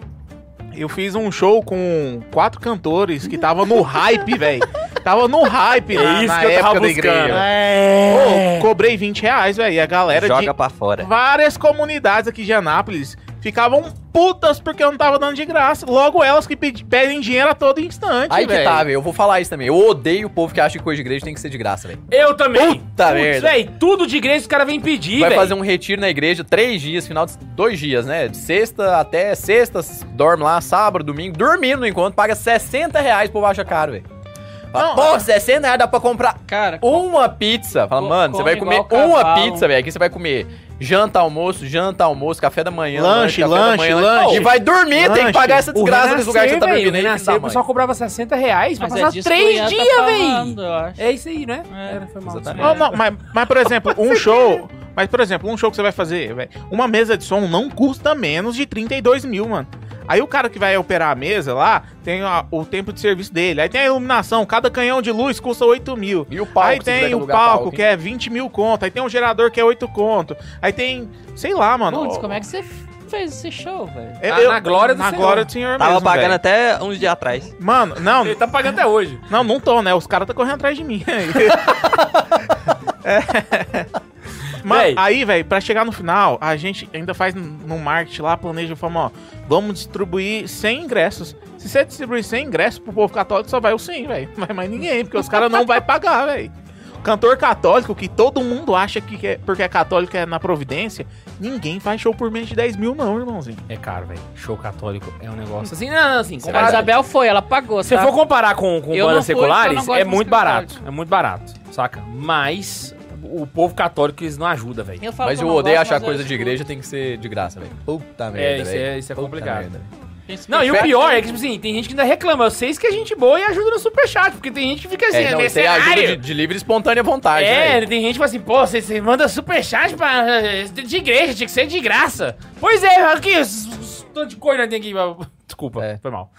Eu fiz um show com quatro cantores que tava no hype, velho. Tava no hype É na, isso na que eu tava época da buscando. igreja. É. Pô, cobrei 20 reais, velho. E a galera Joga de pra fora. várias comunidades aqui de Anápolis ficavam putas porque eu não tava dando de graça. Logo elas que pedem dinheiro a todo instante, Aí que velho. tá, velho. Eu vou falar isso também. Eu odeio o povo que acha que coisa de igreja tem que ser de graça, velho. Eu também. Puta merda. Véi, tudo de igreja os caras vêm pedir, Vai velho. fazer um retiro na igreja três dias, final de dois dias, né? De sexta até sexta, dorme lá, sábado, domingo, dormindo no encontro, paga 60 reais, o povo acha caro, velho. Fala, Não, Pô, 60 reais dá pra comprar Cara, uma pizza. Fala, mano, você vai comer uma pizza, velho. Aqui você vai comer janta, almoço, janta, almoço, café da manhã, Lanche, café da lanche, manhã, lanche. E vai dormir, tem que Lanche. pagar essa desgraça nesse lugar que você tá Renascer, dormindo velho, aí. O filho da Renascer, o mãe. pessoal cobrava 60 reais pra mas é passar o três tá dias, velho. eu acho. É isso aí, né? É. Foi mal. Não, não, mas, mas, por exemplo, um show. Mas, por exemplo, um show que você vai fazer, velho. Uma mesa de som não custa menos de 32 mil, mano. Aí o cara que vai operar a mesa lá tem a- o tempo de serviço dele. Aí tem a iluminação. Cada canhão de luz custa 8 mil. E o palco, Aí tem o palco, palco, que é 20 mil conto. Aí tem um gerador que é 8 conto. Aí tem. Sei lá, mano. Putz, como é que você fez esse show, velho? Eu- Na- na glória do Na Senhor. glória do Senhor Tava mesmo, pagando velho. até uns dias atrás. Mano, não, Ele tá pagando até hoje. não, não tô, né? Os caras tá correndo atrás de mim. É. Mas Véi. aí, velho, pra chegar no final, a gente ainda faz no marketing lá, planeja, fala, ó, vamos distribuir 100 ingressos. Se você distribuir 100 ingressos pro povo católico, só vai o 100, velho. Não vai mais ninguém, porque os caras não vai pagar, velho. Cantor católico, que todo mundo acha que é, porque é católico é na Providência, ninguém faz show por menos de 10 mil, não, irmãozinho. É caro, velho. Show católico é um negócio assim. Não, não, assim. A Comparado, Isabel foi, ela pagou, se tá? for comparar com, com bandas fui, não seculares, é muito barato. É muito barato, saca? Mas o povo católico eles não ajuda, velho. Mas eu odeio gosto, achar coisa de igreja tem que ser de graça, velho. Puta merda, É, isso é- isso é complicado. merda. Não, e o pior é que, tipo assim, tem gente que ainda reclama. Vocês que é gente boa e ajuda no superchat, porque tem gente que fica assim, É, é, não, aí é ajuda de, de livre e espontânea vontade, É, né? tem gente que fala assim, pô, você, você manda superchat pra, de igreja, tinha que ser de graça. Pois é, aqui, tô de coisa tem aqui. Desculpa, É. foi mal.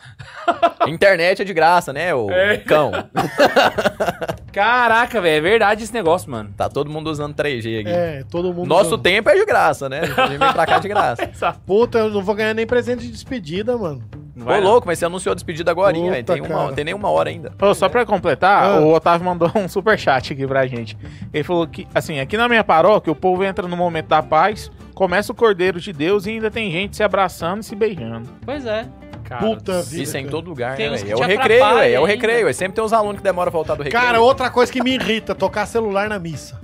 Internet é de graça, né, ô É. cão? Caraca, velho, é verdade esse negócio, mano. Tá todo mundo usando 3G aqui. É, todo mundo. Nosso tempo é de graça, né? A gente vem pra cá de graça. Puta, eu não vou ganhar nem presente de despedida, mano. Não Ô, louco, mas você anunciou a despedida agora, velho. Tem, uma- cara. tem nem uma hora ainda. Ô, só pra completar, Ah. o Otávio mandou um superchat aqui pra gente. Ele falou que, assim, aqui na minha paróquia, o povo entra no momento da paz, começa o Cordeiro de Deus e ainda tem gente se abraçando e se beijando. Pois é. Cara, Puta vida. Isso é em todo lugar, Tem né, uns velho? É o te recreio, atrapalham velho. É o ainda. recreio. velho. Sempre tem uns alunos que demoram a voltar do recreio. Cara, outra coisa que me irrita, tocar celular na missa.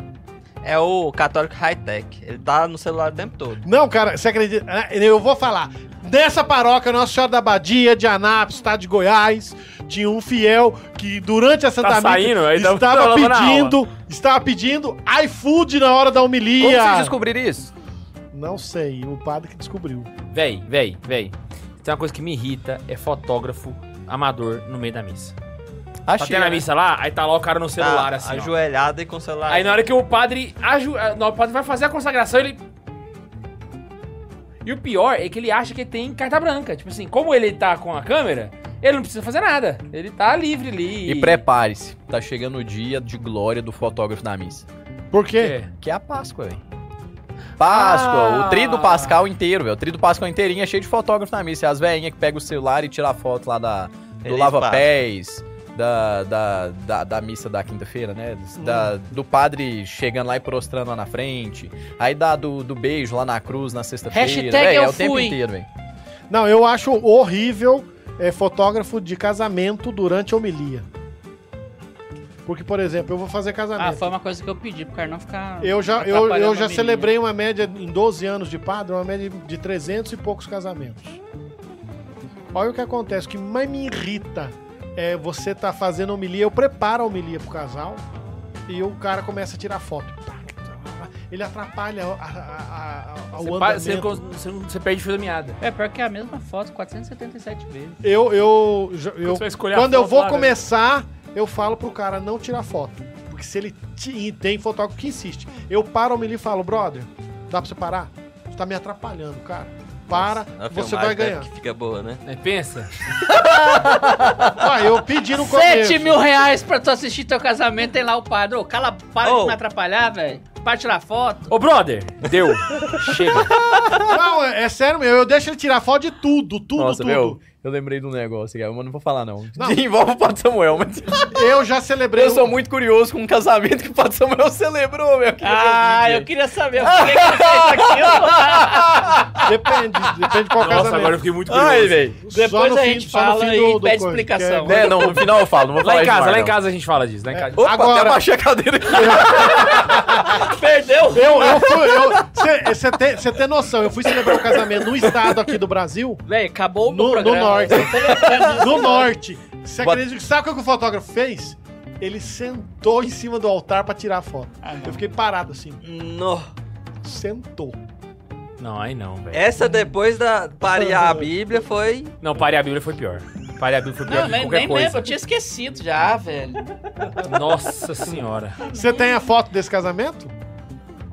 É o católico high-tech. Ele tá no celular o tempo todo. Não, cara, você acredita? É, Eu vou falar. Nessa paróquia, Nossa Senhora da Badia, de Anápolis, estado de Goiás, tinha um fiel que durante a Santa Tá Missa saindo? Aí tá- estava tá a pedindo, estava pedindo iFood na hora da Como homilia. vocês descobriram isso? Não sei, o padre que descobriu. Véi, véi, véi. Tem uma coisa que me irrita, é fotógrafo amador no meio da missa. Tá Achei. tendo a missa lá, aí tá lá o cara no celular, Tá assim, ó. ajoelhado e com o celular. Aí na hora que o padre, aju... ah, não, o padre vai fazer a consagração, ele... E o pior é que ele acha que tem carta branca. Tipo assim, como ele tá com a câmera, ele não precisa fazer nada. Ele tá livre ali. E prepare-se. Tá chegando o dia de glória do fotógrafo na missa. Por quê? É. Que é a Páscoa, velho. Páscoa, Ah. o tri do Pascal inteiro, velho. O tri do Pascal inteirinho é cheio de fotógrafo na missa. É as velhinhas que pegam o celular e tiram a foto lá da, do lava-pés, da, da, da, da missa da quinta-feira, né? Da, do padre chegando lá e prostrando lá na frente. Aí da do, do beijo lá na cruz na sexta-feira. Hashtag É o tempo inteiro, velho. Não, eu acho horrível é, fotógrafo de casamento durante a homilia. Porque, por exemplo, eu vou fazer Ah, casamento. foi uma coisa que eu pedi pro cara não ficar. Eu já, eu, eu já celebrei uma média, em 12 anos de padre, uma média de 300 e poucos casamentos. Olha o que acontece, o que mais me irrita é você tá fazendo homilia, eu preparo a homilia pro casal e o cara começa a tirar foto. Ele atrapalha a- a- a- a- Você, o você, andamento. você, você perde o fio da meada. É, pior que é a mesma foto, 477 vezes. Eu, eu, eu- Você vai escolher a quando eu vou lá, né? Eu falo pro cara não tirar foto. Porque se ele tem fotógrafo que insiste. Eu paro o e falo, brother, dá pra você parar? Você tá me atrapalhando, cara. Para, A você vai ganhar. Que fica boa, né? Aí pensa. Ah, eu pedi no começo. 7 mil reais pra tu assistir teu casamento, tem lá o padre. Ô, cala, para Ô. de me atrapalhar, velho. pra tirar foto. Ô, brother, deu. Chega. Não, é, é sério mesmo. Eu deixo ele tirar foto de tudo, tudo, Nossa, tudo. meu, eu lembrei de um negócio mas não vou falar não. Não. Envolve o Pato Samuel, mas Eu já celebrei. eu um- sou muito curioso com um casamento que o Pato Samuel celebrou, meu. queria ver o Ah, eu queria saber por que que ele fez aquilo. Depende, depende de qual Nossa, casamento. agora eu fiquei muito curioso. Ai, velho. Só Depois no a fim- gente só no fala fim e do- do pede explicação. que é- É, não, no final eu falo, não vou Lá falar em casa, mais, lá em casa a gente fala disso. Lá em casa. Opa, Agora- até baixei a cadeira aqui. Perdeu. Eu, eu fui. Você tem, tem noção, eu fui celebrar um casamento no estado aqui do Brasil, Véi, acabou o no, no programa. Norte. No norte. Você acredita que sabe o que o fotógrafo fez? Ele sentou em cima do altar pra tirar a foto. Ah, eu fiquei parado assim. No. Sentou. Não, aí não, velho. Essa depois da parear a Bíblia foi. Não, pare a Bíblia foi pior. Pare a Bíblia foi pior Não, que nem, qualquer nem coisa. lembro, eu tinha esquecido já, velho. Nossa senhora. Você tem a foto desse casamento?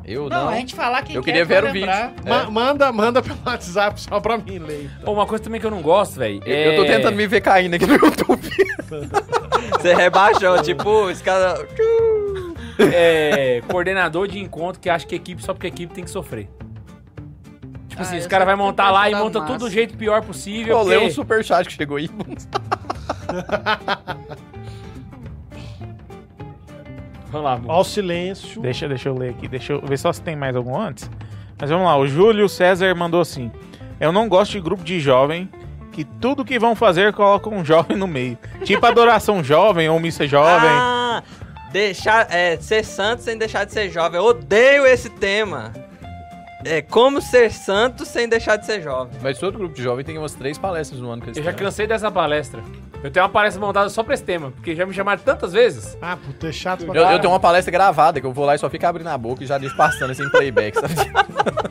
Eu Não, não. a gente falar quem Eu quer queria vai ver o lembrar. vídeo. Ma- É. manda, manda pelo WhatsApp só pra mim ler. Pô, uma coisa também que eu não gosto, velho. Eu- Eu tô tentando me ver caindo aqui no YouTube. Você rebaixou, tipo, esse cara. É, coordenador de encontro que acha que equipe só porque equipe tem que sofrer. Tipo Ah, assim, eu os caras só vão montar lá e ajudar monta massa. tudo do jeito pior possível. Pô, lê porque- um superchat que chegou aí. Vamos lá, amor. Ó o silêncio. Deixa, deixa eu ler aqui, deixa eu ver só se tem mais algum antes. Mas vamos lá, o Júlio César mandou assim: Eu não gosto de grupo de jovem que tudo que vão fazer colocam um jovem no meio. Tipo adoração jovem ou missa jovem. Ah, deixar, é, ser santo sem deixar de ser jovem. Eu odeio esse tema. É como ser santo sem deixar de ser jovem. Mas todo grupo de jovem tem umas três palestras no ano que eles Eu já cansei dessa palestra. Eu tenho uma palestra montada só pra esse tema, porque já me chamaram tantas vezes. Ah, puta, é chato pra Eu, eu tenho uma palestra gravada que eu vou lá e só fico abrindo a boca e já deixo passando assim em playback, sabe?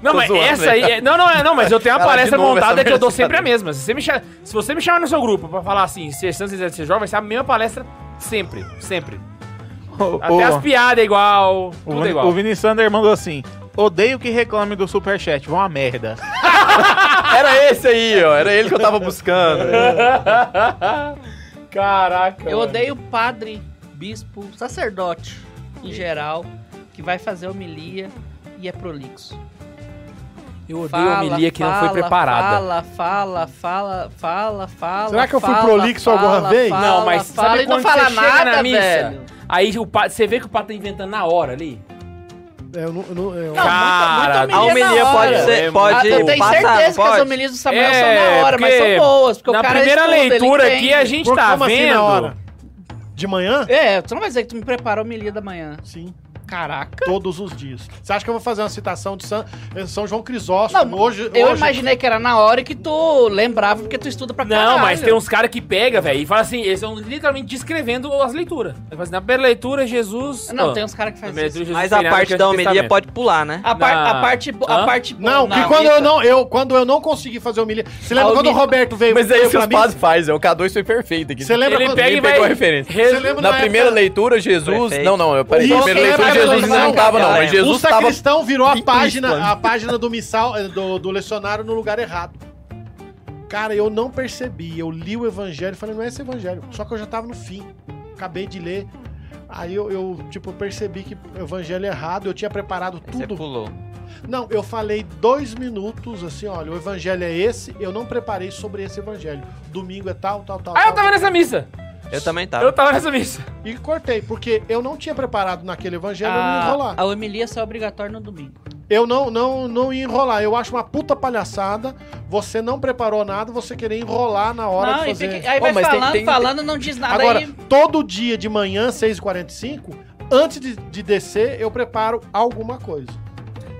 Não, mas zoando, essa aí. velho. é- Não, não, é, não, mas eu tenho uma palestra de novo montada que eu dou sempre a mesma. Se você, me cha- se você me chamar no seu grupo pra falar assim, ser santo sem ser jovem, vai ser a mesma palestra sempre. Sempre. O, Até o- as piadas é igual. o, Tudo é Vini- igual. o Vini Sander mandou assim: Odeio que reclame do superchat, vão a merda. Era esse aí, ó. Era ele que eu tava buscando. Caraca. Eu mano. odeio padre, bispo, sacerdote, em geral, que vai fazer homilia e é prolixo. Eu odeio a homilia que não foi preparada. Fala, fala, fala, fala, fala. Será que eu fui fala, prolixo alguma fala, vez? Fala, Não, mas fala, sabe e não quando fala você chega nada, na missa? velho. Aí o pa- você vê que o pato tá inventando na hora ali. É, eu não, eu não- eu- Não, Cara, muita, muita A homilia pode ser. É, Pode Ah, eu tenho passar, certeza não que as pode? homilias do Samuel É, são na hora, mas são boas. Porque Na o cara primeira estuda, leitura aqui a gente Por- tá como assim vendo. na hora? De manhã? É, tu não vai dizer que tu me prepara a homilia da manhã. Sim, Caraca. todos os dias. Você acha que eu vou fazer uma citação de São, eh, São João Crisóstomo? Não, hoje, Eu hoje- imaginei que era na hora e que tu lembrava porque tu estuda pra caralho. Não, mas tem uns caras que pega, velho, e fala assim, eles estão literalmente descrevendo as leituras. Ele fala assim, na primeira leitura, Jesus... Não, ó, tem uns caras que fazem isso. Jesus Mas a parte que da homilia pode pular, né? A, par- Na- a parte, a parte Não, que quando eu não, eu, quando eu não consegui fazer homilia. Você lembra A quando o Roberto veio, Mas é isso que os padres fazem. O K2 foi perfeito aqui. Você lembra Ele quando pega e Ninguém vai... pegou a referência. res- Você lembra Na na primeira leitura, Jesus. Não, não, eu parei. Na primeira é, leitura, mas Jesus não não, tava, Mas. Jesus o tava. sacristão virou a página, a página do missal, eh, do, do lecionário no lugar errado. Cara, eu não percebi. Eu li o evangelho e falei, não é esse evangelho. Só que eu já tava no fim. Acabei de ler. Aí eu, eu, tipo, percebi que o evangelho é errado. Eu tinha preparado Aí Você tudo. pulou. Não, eu falei dois minutos assim, olha, o evangelho é esse, eu não preparei sobre esse evangelho. Domingo é tal, tal, tal. Ah, eu tal, tava tal. nessa missa. Eu também Eu tava. tava nessa missa. E cortei, porque eu não tinha preparado naquele evangelho, eu não ia A, enrolar. a homilia só é obrigatória no domingo. Eu não, não, não ia enrolar. Eu acho uma puta palhaçada. Você não preparou nada, você querer enrolar na hora não, de e fazer. fica, aí vai mas tem- falando, tem- falando, não diz nada Agora, aí. todo dia de manhã, 6h45, antes de, de descer, eu preparo alguma coisa.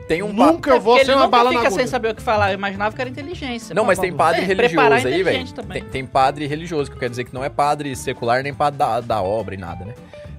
Tem um pa- Nunca eu vou ser ele uma nunca bala na fica agulha. sem saber o que falar. Eu imaginava que era inteligência. Não, mas tem padre É, religioso aí, velho. Tem, tem padre religioso, que quer dizer que não é padre secular nem padre da, da obra e nada, né?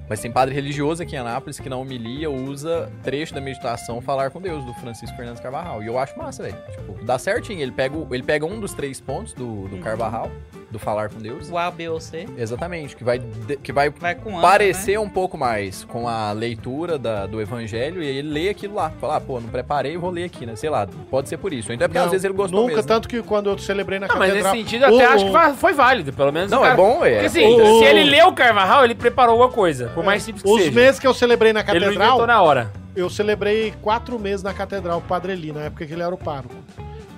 Mas tem padre religioso aqui em Anápolis que na homilia usa trecho da meditação Falar com Deus, do Francisco Fernandes Carvajal. E eu acho massa, velho. Tipo, dá certinho. Ele pega, ele pega um dos três pontos do, Uhum. do Carvajal, do Falar com Deus. O A, B ou C. Exatamente, que vai, que vai Vai com ano, parecer né? um pouco mais com a leitura da- do evangelho e aí ele lê aquilo lá. Fala, ah, pô, não preparei, vou ler aqui, né? Sei lá, pode ser por isso. Então é porque Não, às vezes ele gostou Nunca, mesmo. tanto que quando eu celebrei na Não, mas catedral... nesse sentido, eu até o- acho que foi válido. Pelo menos o Não, cara... é bom, Porque é. assim, O- se ele leu o Carvajal, ele preparou alguma coisa. Por mais simples que Os seja. meses que eu celebrei na Ele não catedral, inventou na hora. eu celebrei quatro meses na catedral com o Padre Eli, na época que ele era o pároco.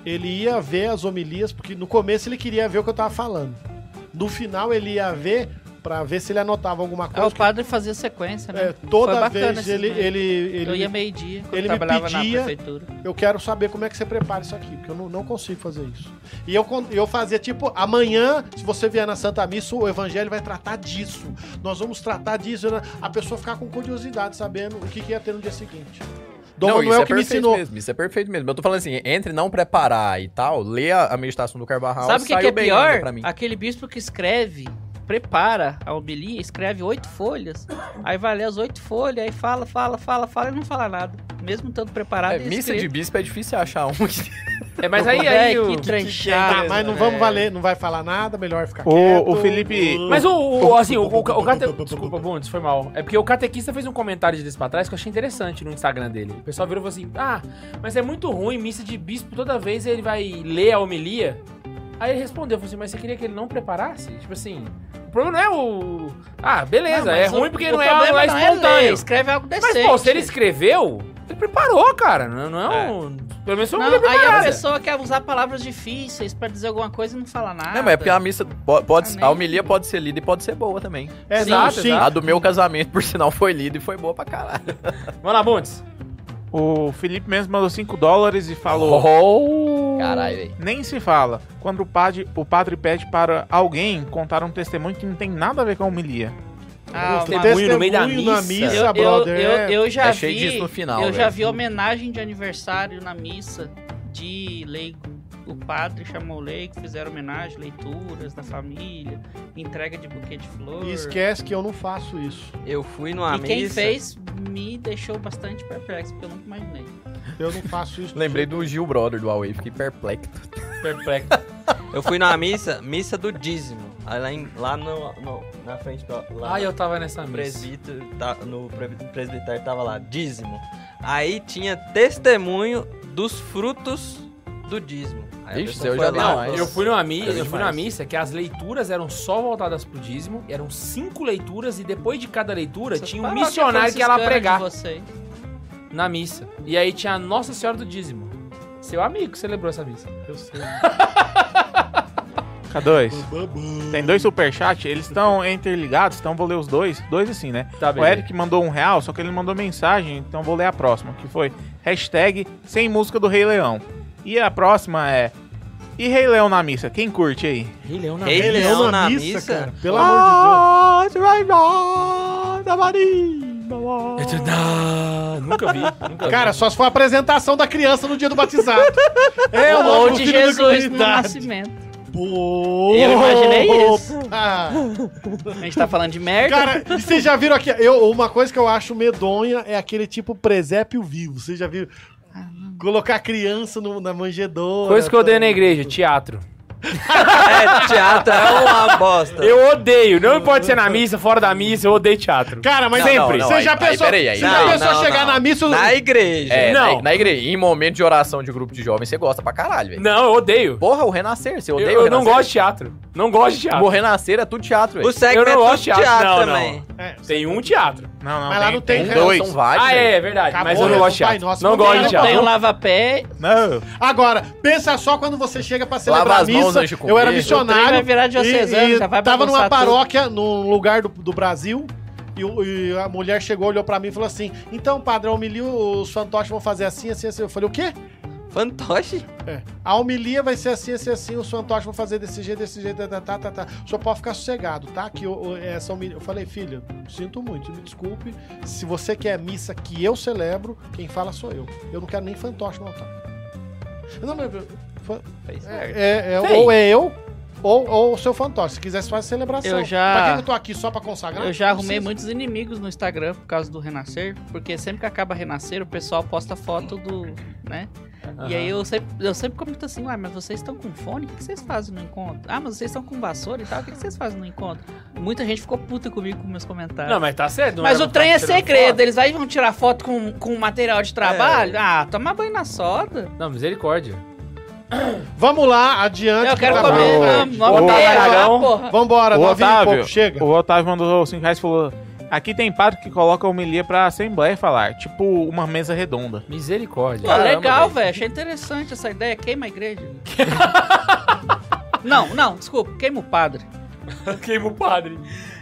Ele ia ver as homilias, porque no começo ele queria ver o que eu tava falando. No final ele ia ver pra ver se ele anotava alguma É, coisa. o padre fazia sequência, né? É, toda Foi vez esse ele, momento. ele, ele Eu ia me- meio-dia, ele me trabalhava pedia- na prefeitura. eu quero saber como é que você prepara isso aqui, porque eu não, não consigo fazer isso. E eu, eu fazia tipo, amanhã, se você vier na Santa Missa, o Evangelho vai tratar disso. Nós vamos tratar disso. né? A pessoa ficar com curiosidade, sabendo o que, que ia ter no dia seguinte. Dom não, isso Manuel é que me perfeito ensinou. mesmo, isso é perfeito mesmo. Eu tô falando assim, entre não preparar e tal, ler a, meditação do Carvajal Sabe o que, que é pior? Aquele bispo que escreve, prepara a homilia, escreve oito folhas, aí vai ler as oito folhas, aí fala, fala, fala, fala e não fala nada. Mesmo tanto preparado É, e missa de bispo é difícil achar um que... É, mas aí, aí o... que tranchado. Ah, mas não vamos valer, não vai falar nada, melhor ficar O- quieto. o Felipe- Mas o, o- assim, o, o, o cate... Desculpa, Bundes, foi mal. É porque o catequista fez um comentário desse pra trás que eu achei interessante no Instagram dele. O pessoal virou e falou assim: Ah, mas é muito ruim, missa de bispo, toda vez ele vai ler a homilia. Aí ele respondeu, falou assim, mas você queria que ele não preparasse? Tipo assim, o problema não é o... Ah, beleza, Não, é o- ruim porque o não é não é espontâneo. ler, escreve algo decente. mas, pô, se ele escreveu, ele preparou, cara. Não, não é um... Pelo menos foi Não, aí a pessoa quer usar palavras difíceis pra dizer alguma coisa e não fala nada. Não, mas é porque a missa po- pode, nem- a homilia pode ser lida e pode ser boa também. É, Exato, sim. exato. A do meu casamento, por sinal, foi lida e foi boa pra caralho. Vamos lá, Bundes. O Felipe mesmo mandou 5 dólares e falou: Oh. Caralho, velho. Nem se fala. Quando o padre, o padre pede para alguém contar um testemunho que não tem nada a ver com a homilia. Ah, Tem uma- testemunho no meio da Testemunho na missa. missa, eu, eu, brother. eu, é. eu já É vi, disso no final, eu já velho. vi homenagem de aniversário na missa de leigo. O padre chamou o leigo, fizeram homenagem, leituras da família, entrega de buquê de flor. E esquece que eu não faço isso. Eu fui numa E quem missa. fez me deixou bastante perplexo, porque eu nunca imaginei. Eu não faço isso. Lembrei do Gil Brother do Huawei, fiquei perplexo. Perplexo. Eu fui numa missa, missa do dízimo. Aí lá, em- lá no, no- na frente do. Lá Ah, no eu tava nessa missa. presbítero, tá- no pre- presbitério tava lá, dízimo. Aí tinha testemunho dos frutos do dízimo. Ixi, eu já lá, mais. Eu fui numa missa, eu fui numa missa que as leituras eram só voltadas pro dízimo, eram cinco leituras e depois de cada leitura Essas tinha um missionário que ia lá pregar de vocês. Na missa. E aí tinha a Nossa Senhora do Dízimo. Seu amigo celebrou essa missa. Eu sei. K2. Tem dois superchats, eles estão interligados, então vou ler os dois. Dois assim, né? Tá O Eric mandou um real, só que ele mandou mensagem, então vou ler a próxima, que foi hashtag sem música do Rei Leão. E a próxima é. E Rei Leão na missa? Quem curte aí? Rei Leão na Rei Rei Leão Leão na missa? cara. Pelo amor de Ah, Nunca vi, nunca. Cara, só se for a apresentação da criança no dia do batizado. é o novo de Jesus no comunidade. nascimento. Pô. Eu imaginei isso. Ah. A gente tá falando de merda. Cara, e vocês já viram aqui? Eu, uma coisa que eu acho medonha é aquele tipo presépio vivo. Vocês já viram? Colocar a criança no- na manjedoura. Coisa que eu odeio tá? na igreja, teatro. É, teatro é uma bosta. Eu odeio, não pode ser na missa, fora da missa, eu odeio teatro. Cara, mas Não, sempre. não, não, Você aí- já aí, pensou? peraí, aí você não, já pensou não, chegar não. na missa? Na igreja. É, Não. Na, na igreja. Em momento de oração de grupo de jovens, você gosta pra caralho, velho. Não, eu odeio. Porra, o Renascer, você Eu, odeia eu o não Renascer? gosto de teatro. Não gosto de teatro. O Renascer é tudo teatro, O velho. segmento Eu não é gosto de tudo teatro, teatro não, também. É, Tem um teatro. Não, não. Mas lá não tem tem dois. São vários, Ah, é, é verdade. Acabou, mas eu não né? gosto de teatro. Nosso, não gosto tem de teatro. Tem um lava-pé. Não. Agora, pensa só quando você chega pra celebrar Lava a as mãos missa. antes de comer. Eu era missionário. vai virar diocesano, e, e já vai tava numa paróquia, num lugar do, do Brasil. E, e a mulher chegou, olhou pra mim e falou assim: Então, padre, a homilia, os fantoches vão fazer assim, assim, assim. Eu falei: O quê? Fantoche? É. A homilia vai ser assim, assim, assim. Os fantoches vão fazer desse jeito, desse jeito, tá, tá, tá, tá. O senhor pode ficar sossegado, tá? Que o- essa homilia. Eu falei: Filha, sinto muito, me desculpe. Se você quer a missa que eu celebro, quem fala sou eu. Eu não quero nem fantoche no altar. Não, mas. certo. É, é, Fez. ou é eu, ou, ou o seu fantoche. Se quiser, você faz celebração. Eu já- Pra que eu tô aqui só pra consagrar? Eu já arrumei muitos inimigos no Instagram por causa do Renascer, porque sempre que acaba Renascer, o pessoal posta foto do, né? E aí eu sempre, eu sempre comento assim, uai, mas vocês estão com fone? O que vocês fazem no encontro? Ah, mas vocês estão com vassoura e tal, o que vocês fazem no encontro? Muita gente ficou puta comigo com meus comentários. Não, mas tá certo. mas o trem é segredo, foto. eles aí vão tirar foto com, com material de trabalho? Ah, toma banho na soda. Não, misericórdia. Vamos lá, adiante. Eu que quero tá comer, vamos, vamos porra. Vambora, O nove e pouco, chega. o Otávio mandou 5 reais e falou: Aqui tem padre que coloca a homilia pra assembleia falar, tipo uma mesa redonda. Misericórdia. Pô, Caramba, legal, velho. velho. Achei interessante essa ideia. Queima a igreja. não, não, desculpa. Queima o padre. Queima o padre.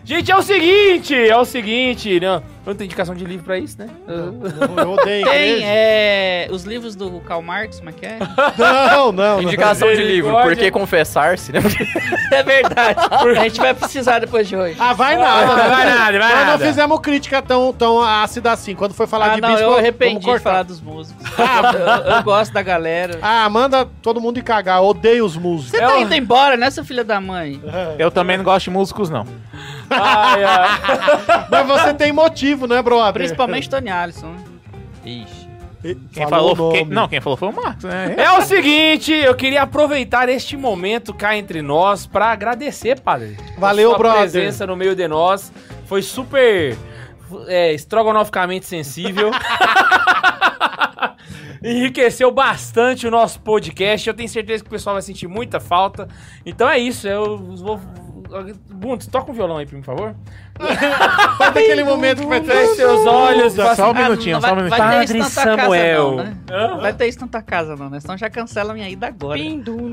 Gente, é o seguinte, é o seguinte, não, não tem indicação de livro pra isso, né? Eu odeio Tem é, os livros do Karl Marx, como é que é? Não, não, não. Indicação de livro, por Misericórdia. que confessar-se, né? É verdade. A gente vai precisar depois de hoje. Ah, vai nada. Ah, vai nada, vai Nós não nada. fizemos crítica tão, tão ácida assim. Quando foi falar Ah, de não, bispo, eu arrependi de falar dos músicos. eu, eu gosto da galera. Ah, manda todo mundo ir cagar. Eu odeio os músicos. Você tá indo embora, né, seu filho da mãe? Eu também não gosto de músicos, não. Ai, ai. Mas você tem motivo, né, brother? Principalmente Tony Allison. né? Ixi. Quem Falou falou, quem- não, quem falou foi o Marcos, né? É o seguinte, eu queria aproveitar este momento cá entre nós pra agradecer, padre. Valeu, a sua brother. presença no meio de nós. Foi super é, estrogonoficamente sensível. Enriqueceu bastante o nosso podcast. Eu tenho certeza que o pessoal vai sentir muita falta. Então é isso. Eu vou. Bundes, toca um violão aí, por favor. Faz daquele momento que vai ter seus olhos. Só um Ah, minutinho, não só um minutinho. vai ter isso Padre na tua Samuel. casa não, né? Vai ter isso na tua casa não, né? Senão já cancela minha ida agora.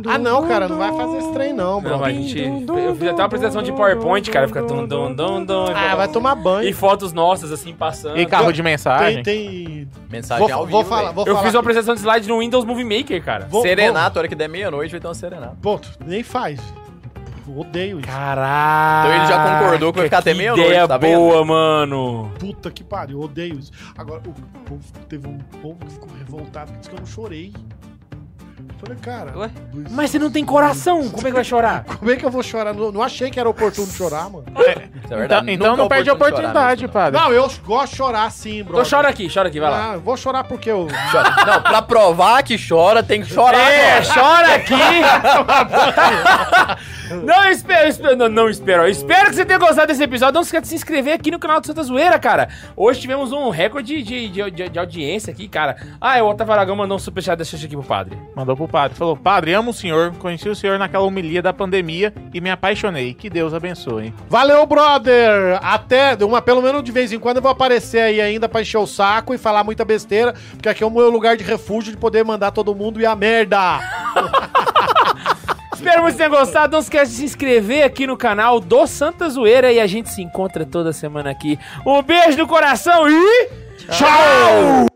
Ah, não, cara, não vai fazer esse trem, não, Não, bro. mas a gente. Eu fiz até uma apresentação de PowerPoint, cara. Fica dum, dum, dum, dum, Ah, vai tomar E banho. fotos nossas, assim, passando. E carro de Tem, mensagem. tem. Mensagem Vou, ao vou vivo, falar, vou Eu falar. fiz uma apresentação de slide no Windows Movie Maker, cara. Vou- Serenato, a hora que der meia-noite vai ter uma serenata. vou- Pô, nem faz. Eu odeio isso. Caralho. Então ele já concordou que vai ficar até meia-noite, tá vendo? boa, mano. Puta que pariu, eu odeio isso. Agora, o povo, teve um povo que ficou revoltado que disse que eu não chorei. Eu Falei, cara, Ué? Mas você não tem coração, como é que vai chorar? como é que eu vou chorar? Não, não achei que era oportuno chorar, mano. Isso é Então, verdade. então Nunca não perde a chorar oportunidade, mesmo, padre. Não, eu gosto de chorar sim, bro. Então chora aqui, chora aqui, vai lá. Ah, vou chorar porque eu. não. Chora. Não, pra provar que chora, tem que chorar. É, agora. chora aqui! não espero, espero não, não espero. Espero que você tenha gostado desse episódio. Não se esqueça de se inscrever aqui no canal do Santa Zoeira, cara. Hoje tivemos um recorde de, de, de, de audiência aqui, cara. Ah, o Otávio Aragão mandou um superchat desse aqui pro padre. Mandou pro padre. Falou, padre, amo o senhor. Conheci o senhor naquela homilia da pandemia e me apaixonei. Que Deus abençoe. Valeu, brother! Até, uma, pelo menos de vez em quando eu vou aparecer aí ainda pra encher o saco e falar muita besteira, porque aqui é o meu lugar de refúgio de poder mandar todo mundo e a merda! Espero que você tenha gostado. Não esquece de se inscrever aqui no canal do Santa Zoeira e a gente se encontra toda semana aqui. Um beijo no coração e. Tchau!